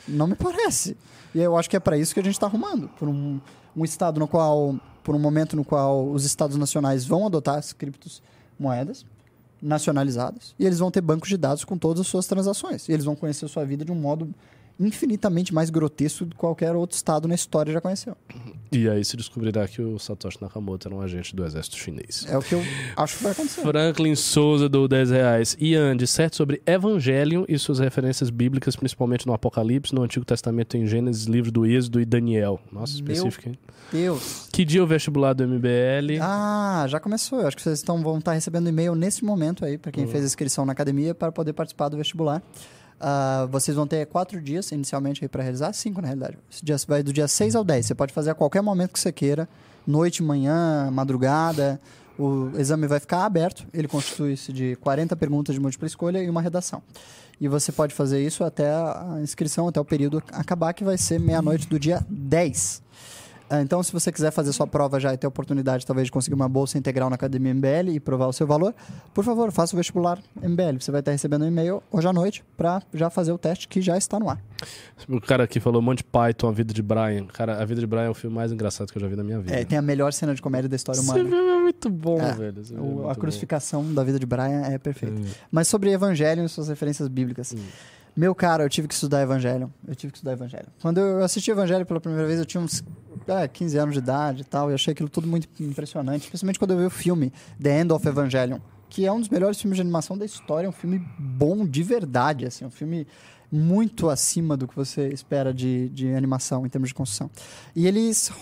Não me parece. E eu acho que é para isso que a gente está arrumando, por um, um estado no qual, por um momento no qual os estados nacionais vão adotar as criptomoedas nacionalizadas e eles vão ter bancos de dados com todas as suas transações. E eles vão conhecer a sua vida de um modo infinitamente mais grotesco do que qualquer outro estado na história já conheceu. E aí se descobrirá que o Satoshi Nakamoto era um agente do exército chinês. É o que eu acho que vai acontecer. Franklin Souza do 10 reais. Ian, disserta sobre Evangelion e suas referências bíblicas, principalmente no Apocalipse, no Antigo Testamento em Gênesis, livro do Êxodo e Daniel. Nossa, específico, hein? Deus. Que dia o vestibular do MBL? Ah, já começou. Eu acho que vocês estão, vão estar recebendo e-mail nesse momento aí, para quem fez a inscrição na academia, para poder participar do vestibular. Ah, vocês vão ter quatro dias inicialmente aí para realizar, cinco na realidade. Dia vai do dia 6 ao 10. Você pode fazer a qualquer momento que você queira, noite, manhã, madrugada. O exame vai ficar aberto. Ele constitui-se de 40 perguntas de múltipla escolha e uma redação. E você pode fazer isso até a inscrição, até o período acabar, que vai ser meia-noite do dia 10. Ah, Então, se você quiser fazer sua prova já e ter a oportunidade, talvez, de conseguir uma bolsa integral na Academia MBL e provar o seu valor, por favor, faça o vestibular MBL. Você vai estar recebendo um e-mail hoje à noite para já fazer o teste que já está no ar. O cara aqui falou Monty Python, A Vida de Brian. Cara, A Vida de Brian é o filme mais engraçado que eu já vi na minha vida. É, tem a melhor cena de comédia da história Esse humana. filme é muito bom, É. velho. Esse é muito a bom. crucificação da vida de Brian é perfeita. Hum. Mas sobre Evangelho e suas referências bíblicas. Meu cara, eu tive que estudar Evangelho. Eu tive que estudar Evangelho. Quando eu assisti Evangelho pela primeira vez, eu tinha uns é, 15 anos de idade e tal, e achei aquilo tudo muito impressionante, especialmente quando eu vi o filme The End of Evangelion, que é um dos melhores filmes de animação da história, é um filme bom de verdade, assim, um filme muito acima do que você espera de, de animação em termos de construção. E eles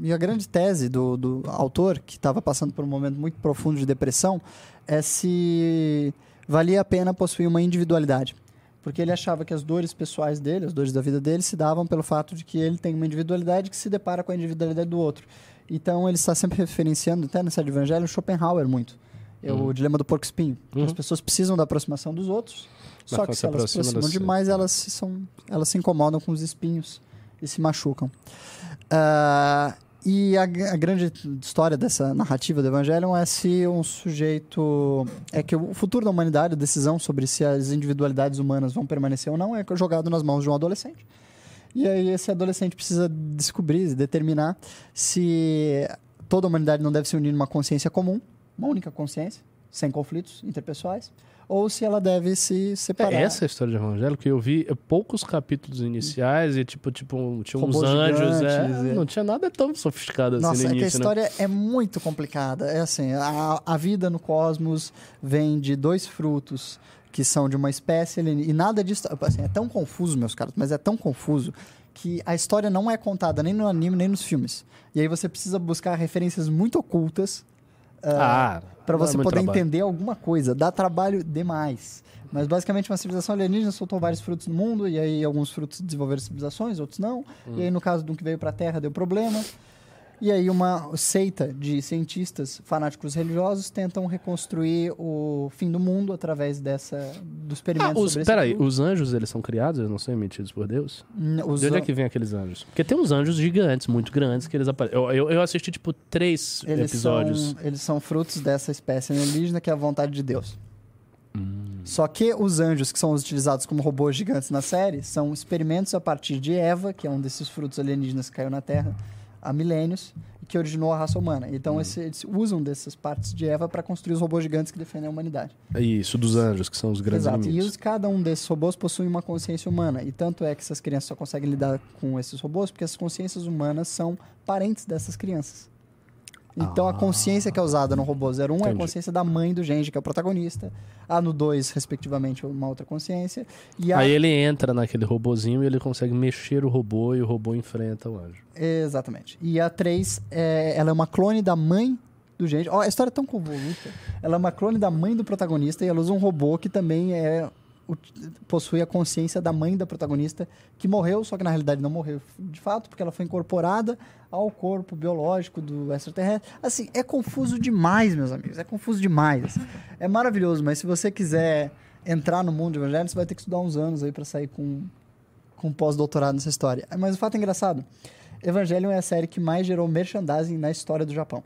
e a grande tese do, do autor, que estava passando por um momento muito profundo de depressão, é se valia a pena possuir uma individualidade. Porque ele achava que as dores pessoais dele, as dores da vida dele, se davam pelo fato de que ele tem uma individualidade que se depara com a individualidade do outro. Então ele está sempre referenciando, até nessa de Evangelho, Schopenhauer muito. É o dilema do porco espinho. As pessoas precisam da aproximação dos outros, Mas só que se elas se aproxima aproximam demais, elas se, são, elas se incomodam com os espinhos e se machucam. Ah, e a, a grande história dessa narrativa do Evangelho é se um sujeito. É que o futuro da humanidade, a decisão sobre se as individualidades humanas vão permanecer ou não, é jogado nas mãos de um adolescente. E aí esse adolescente precisa descobrir, determinar se toda a humanidade não deve se unir numa consciência comum, uma única consciência, sem conflitos interpessoais, ou se ela deve se separar. É essa a história de Evangelho que eu vi poucos capítulos iniciais e tipo, tipo tinha uns Robôs anjos. gigantes, É, é. Não tinha nada tão sofisticado assim Nossa, no é que a né? história é muito complicada. É assim, a, a vida no cosmos vem de dois frutos que são de uma espécie e nada disso, assim, é tão confuso, meus caras, mas é tão confuso que a história não é contada nem no anime nem nos filmes. E aí você precisa buscar referências muito ocultas Ah, para dá você muito poder trabalho. entender alguma coisa. Dá trabalho demais. Mas basicamente uma civilização alienígena soltou vários frutos no mundo, e aí alguns frutos desenvolveram civilizações, outros não. Hum. E aí no caso de um que veio para a Terra deu problema. E aí uma seita de cientistas fanáticos religiosos tentam reconstruir o fim do mundo através dessa do Ah, experimento os, sobre peraí, os anjos eles são criados, eles não são emitidos por Deus? Os De onde é an- que vem aqueles anjos? Porque tem uns anjos gigantes, muito grandes, que eles aparecem. Eu, eu, eu assisti, tipo, três eles episódios. São, eles são frutos dessa espécie alienígena que é a vontade de Deus. Hum. Só que os anjos que são utilizados como robôs gigantes na série são experimentos a partir de Eva, que é um desses frutos alienígenas que caiu na Terra há milênios e que originou a raça humana. Então Hum. esse- eles usam dessas partes de Eva para construir os robôs gigantes que defendem a humanidade. Isso, dos anjos, que são os grandes Exato. E inimigos. os, cada um desses robôs possui uma consciência humana. E tanto é que essas crianças só conseguem lidar com esses robôs porque as consciências humanas são parentes dessas crianças. Então a consciência que é usada no robô 01 é a Ah. Consciência da mãe do Genji, que é o protagonista. A no 2, respectivamente, uma outra consciência. E a... Aí ele entra naquele robozinho e ele consegue mexer o robô e o robô enfrenta o anjo. Exatamente. E a 3, é, ela é uma clone da mãe do Genji. Ó, a história é tão convoluta. Ela é uma clone da mãe do protagonista e ela usa um robô que também é possui a consciência da mãe da protagonista que morreu, só que na realidade não morreu de fato, porque ela foi incorporada ao corpo biológico do extraterrestre. Assim, é confuso demais, meus amigos. É confuso demais. assim. É maravilhoso, mas se você quiser entrar no mundo de evangelho, você vai ter que estudar uns anos aí para sair com com pós-doutorado nessa história. Mas o fato é engraçado. Evangelion é a série que mais gerou merchandising na história do Japão.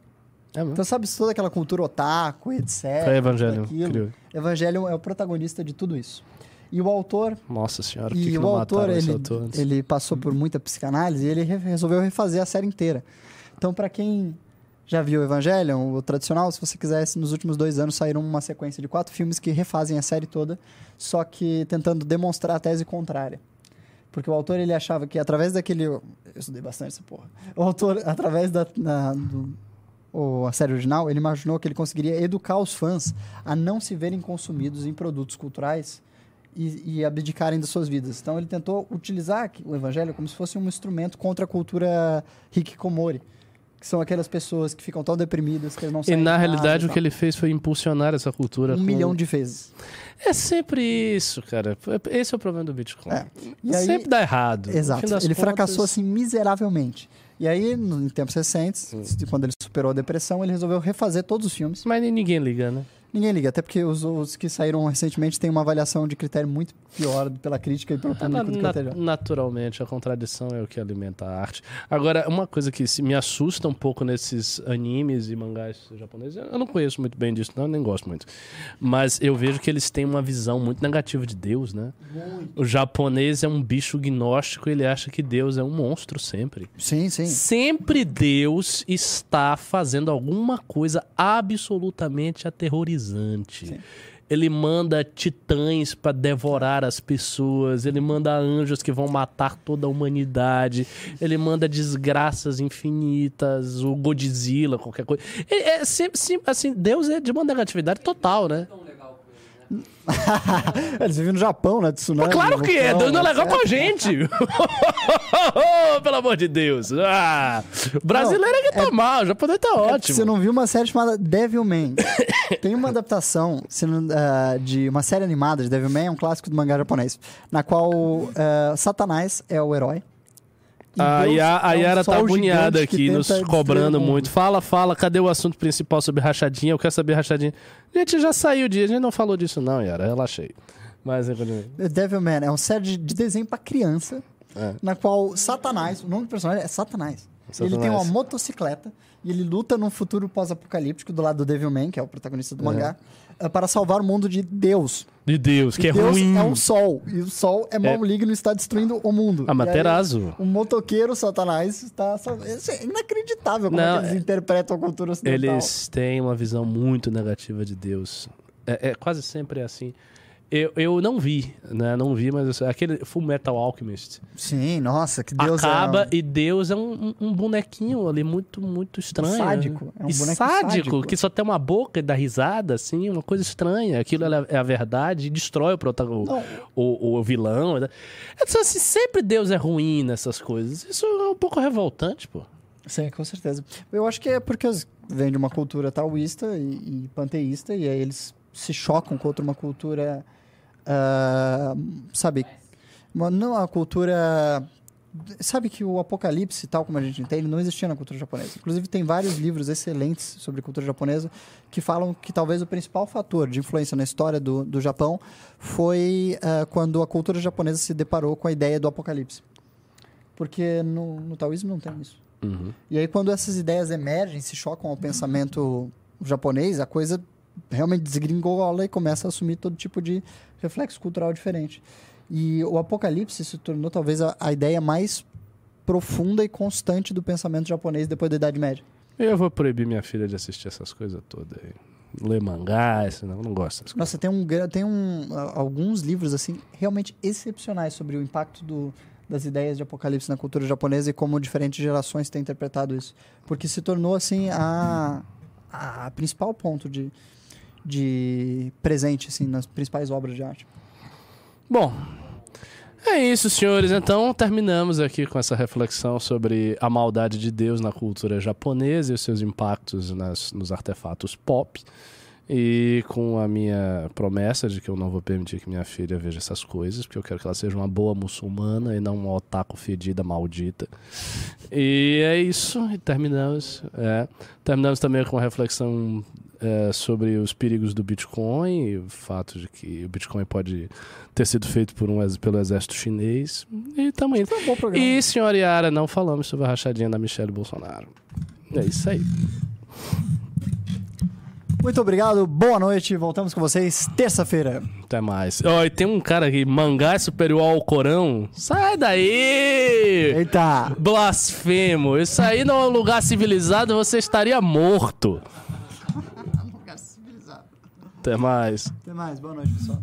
É? Então, sabe toda aquela cultura otaku, etc. Foi Evangelion, criou. Evangelion é o protagonista de tudo isso. E o autor, Nossa senhora, que, e que o não autor, ele, autor ele passou por muita psicanálise e ele re- resolveu refazer a série inteira. Então, para quem já viu Evangelion, o tradicional, se você quiser, nos últimos dois anos saíram uma sequência de quatro filmes que refazem a série toda, só que tentando demonstrar a tese contrária. Porque o autor ele achava que através daquele. Eu estudei bastante essa porra. O autor, através da. da- do, o, a série original, ele imaginou que ele conseguiria educar os fãs a não se verem consumidos em produtos culturais e, e abdicarem das suas vidas. Então ele tentou utilizar o evangelho como se fosse um instrumento contra a cultura hikikomori. Que são aquelas pessoas que ficam tão deprimidas que eles não E saem na realidade e o que ele fez foi impulsionar essa cultura Um com- milhão de vezes. É sempre isso, cara. Esse é o problema do Bitcoin. É. E aí- sempre dá errado. Exato. Ele contas- fracassou assim miseravelmente. E aí, no- em tempos recentes, quando ele superou a depressão, ele resolveu refazer todos os filmes. Mas ninguém liga, né? Ninguém liga, até porque os, os que saíram recentemente têm uma avaliação de critério muito pior pela crítica e pelo É, público do que anterior. naturalmente, a contradição é o que alimenta a arte. Agora, uma coisa que me assusta um pouco nesses animes e mangás japoneses, eu não conheço muito bem disso, não, nem gosto muito. Mas eu vejo que eles têm uma visão muito negativa de Deus, né? O japonês é um bicho gnóstico, ele acha que Deus é um monstro sempre. Sim, sim. Sempre Deus está fazendo alguma coisa absolutamente aterrorizante. Ele manda titãs para devorar as pessoas, ele manda anjos que vão matar toda a humanidade, ele manda desgraças infinitas, o Godzilla, qualquer coisa. É, é sempre, sempre- assim, Deus é de uma negatividade total, né? Eles vivem no Japão, né? Tsunami, claro que é, é legal etc. com a gente. Pelo amor de Deus. Ah, brasileiro é que tá mal, o japonês tá É ótimo. Você não viu uma série chamada Devilman. Tem uma adaptação ah, de uma série animada de Devilman, é um clássico do mangá japonês, na qual ah, Satanás é o herói. A, Deus Ya- a é um Yara tá sol agoniada aqui, nos cobrando muito. Fala, fala, cadê o assunto principal sobre rachadinha? Eu quero saber rachadinha. Gente, já saiu o dia, a gente não falou disso não, Yara, relaxei. Mas, continuo. Devilman é uma série de, de desenho pra criança, É. na qual Satanás, o nome do personagem é Satanás. Satanás. Ele tem uma motocicleta e ele luta num futuro pós-apocalíptico do lado do Devilman, que é o protagonista do mangá, ah, para salvar o mundo de Deus. de Deus, que E é Deus ruim. é um sol, e o sol é maligno e está destruindo o mundo. Ah, E aí, Materazo. O motoqueiro Satanás está... é inacreditável como Não, é que eles é- interpretam a cultura ocidental. Eles têm uma visão muito negativa de Deus. É, é quase sempre assim. Eu, eu não vi, né? Não vi, mas eu aquele Full Metal Alchemist Sim, nossa, que Deus acaba é... e Deus é um, um- bonequinho ali muito, muito estranho. Sádico, né? é um boneco sádico, sádico. que só tem uma boca e dá risada, assim, uma coisa estranha. Aquilo é é a verdade e destrói o, protagonista, o, o vilão. Então, assim, sempre Deus é ruim nessas coisas. Isso é um pouco revoltante, pô. Sim, com certeza. Eu acho que é porque vêm de uma cultura taoísta e, e panteísta, e aí eles se chocam contra uma cultura, ah, sabe, uma, não a cultura... Sabe que o apocalipse, tal como a gente entende, não existia na cultura japonesa. Inclusive, tem vários livros excelentes sobre cultura japonesa que falam que talvez o principal fator de influência na história do, do Japão foi ah, quando a cultura japonesa se deparou com a ideia do apocalipse. Porque no, no taoísmo não tem isso. E aí, quando essas ideias emergem, se chocam ao pensamento japonês, a coisa realmente desgringola e começa a assumir todo tipo de reflexo cultural diferente. E o apocalipse se tornou talvez a, a ideia mais profunda e constante do pensamento japonês depois da Idade Média. Eu vou proibir minha filha de assistir essas coisas todas aí. Ler mangá, não gosto dessas coisas. Nossa, tem, um, tem um, alguns livros assim realmente excepcionais sobre o impacto do, das ideias de apocalipse na cultura japonesa e como diferentes gerações têm interpretado isso. Porque se tornou assim a, a principal ponto de, de presente assim nas principais obras de arte. Bom, é isso, senhores. Então, terminamos aqui com essa reflexão sobre a maldade de Deus na cultura japonesa e os seus impactos nas, nos artefatos pop. E com a minha promessa de que eu não vou permitir que minha filha veja essas coisas, porque eu quero que ela seja uma boa muçulmana e não uma otaku fedida maldita. E é isso, e terminamos. é. Terminamos também com a reflexão é, sobre os perigos do Bitcoin e o fato de que o Bitcoin pode ter sido feito por um, pelo exército chinês. E também. Foi um. E, senhora Yara, não falamos sobre a rachadinha da Michelle Bolsonaro. É isso aí. Muito obrigado, boa noite. Voltamos com vocês terça-feira. Até mais. Ó, e tem um cara aqui, mangá é superior ao Corão? Sai daí! Eita! Blasfemo! Isso aí não é um lugar civilizado, você estaria morto. Até mais. Até mais, boa noite, pessoal.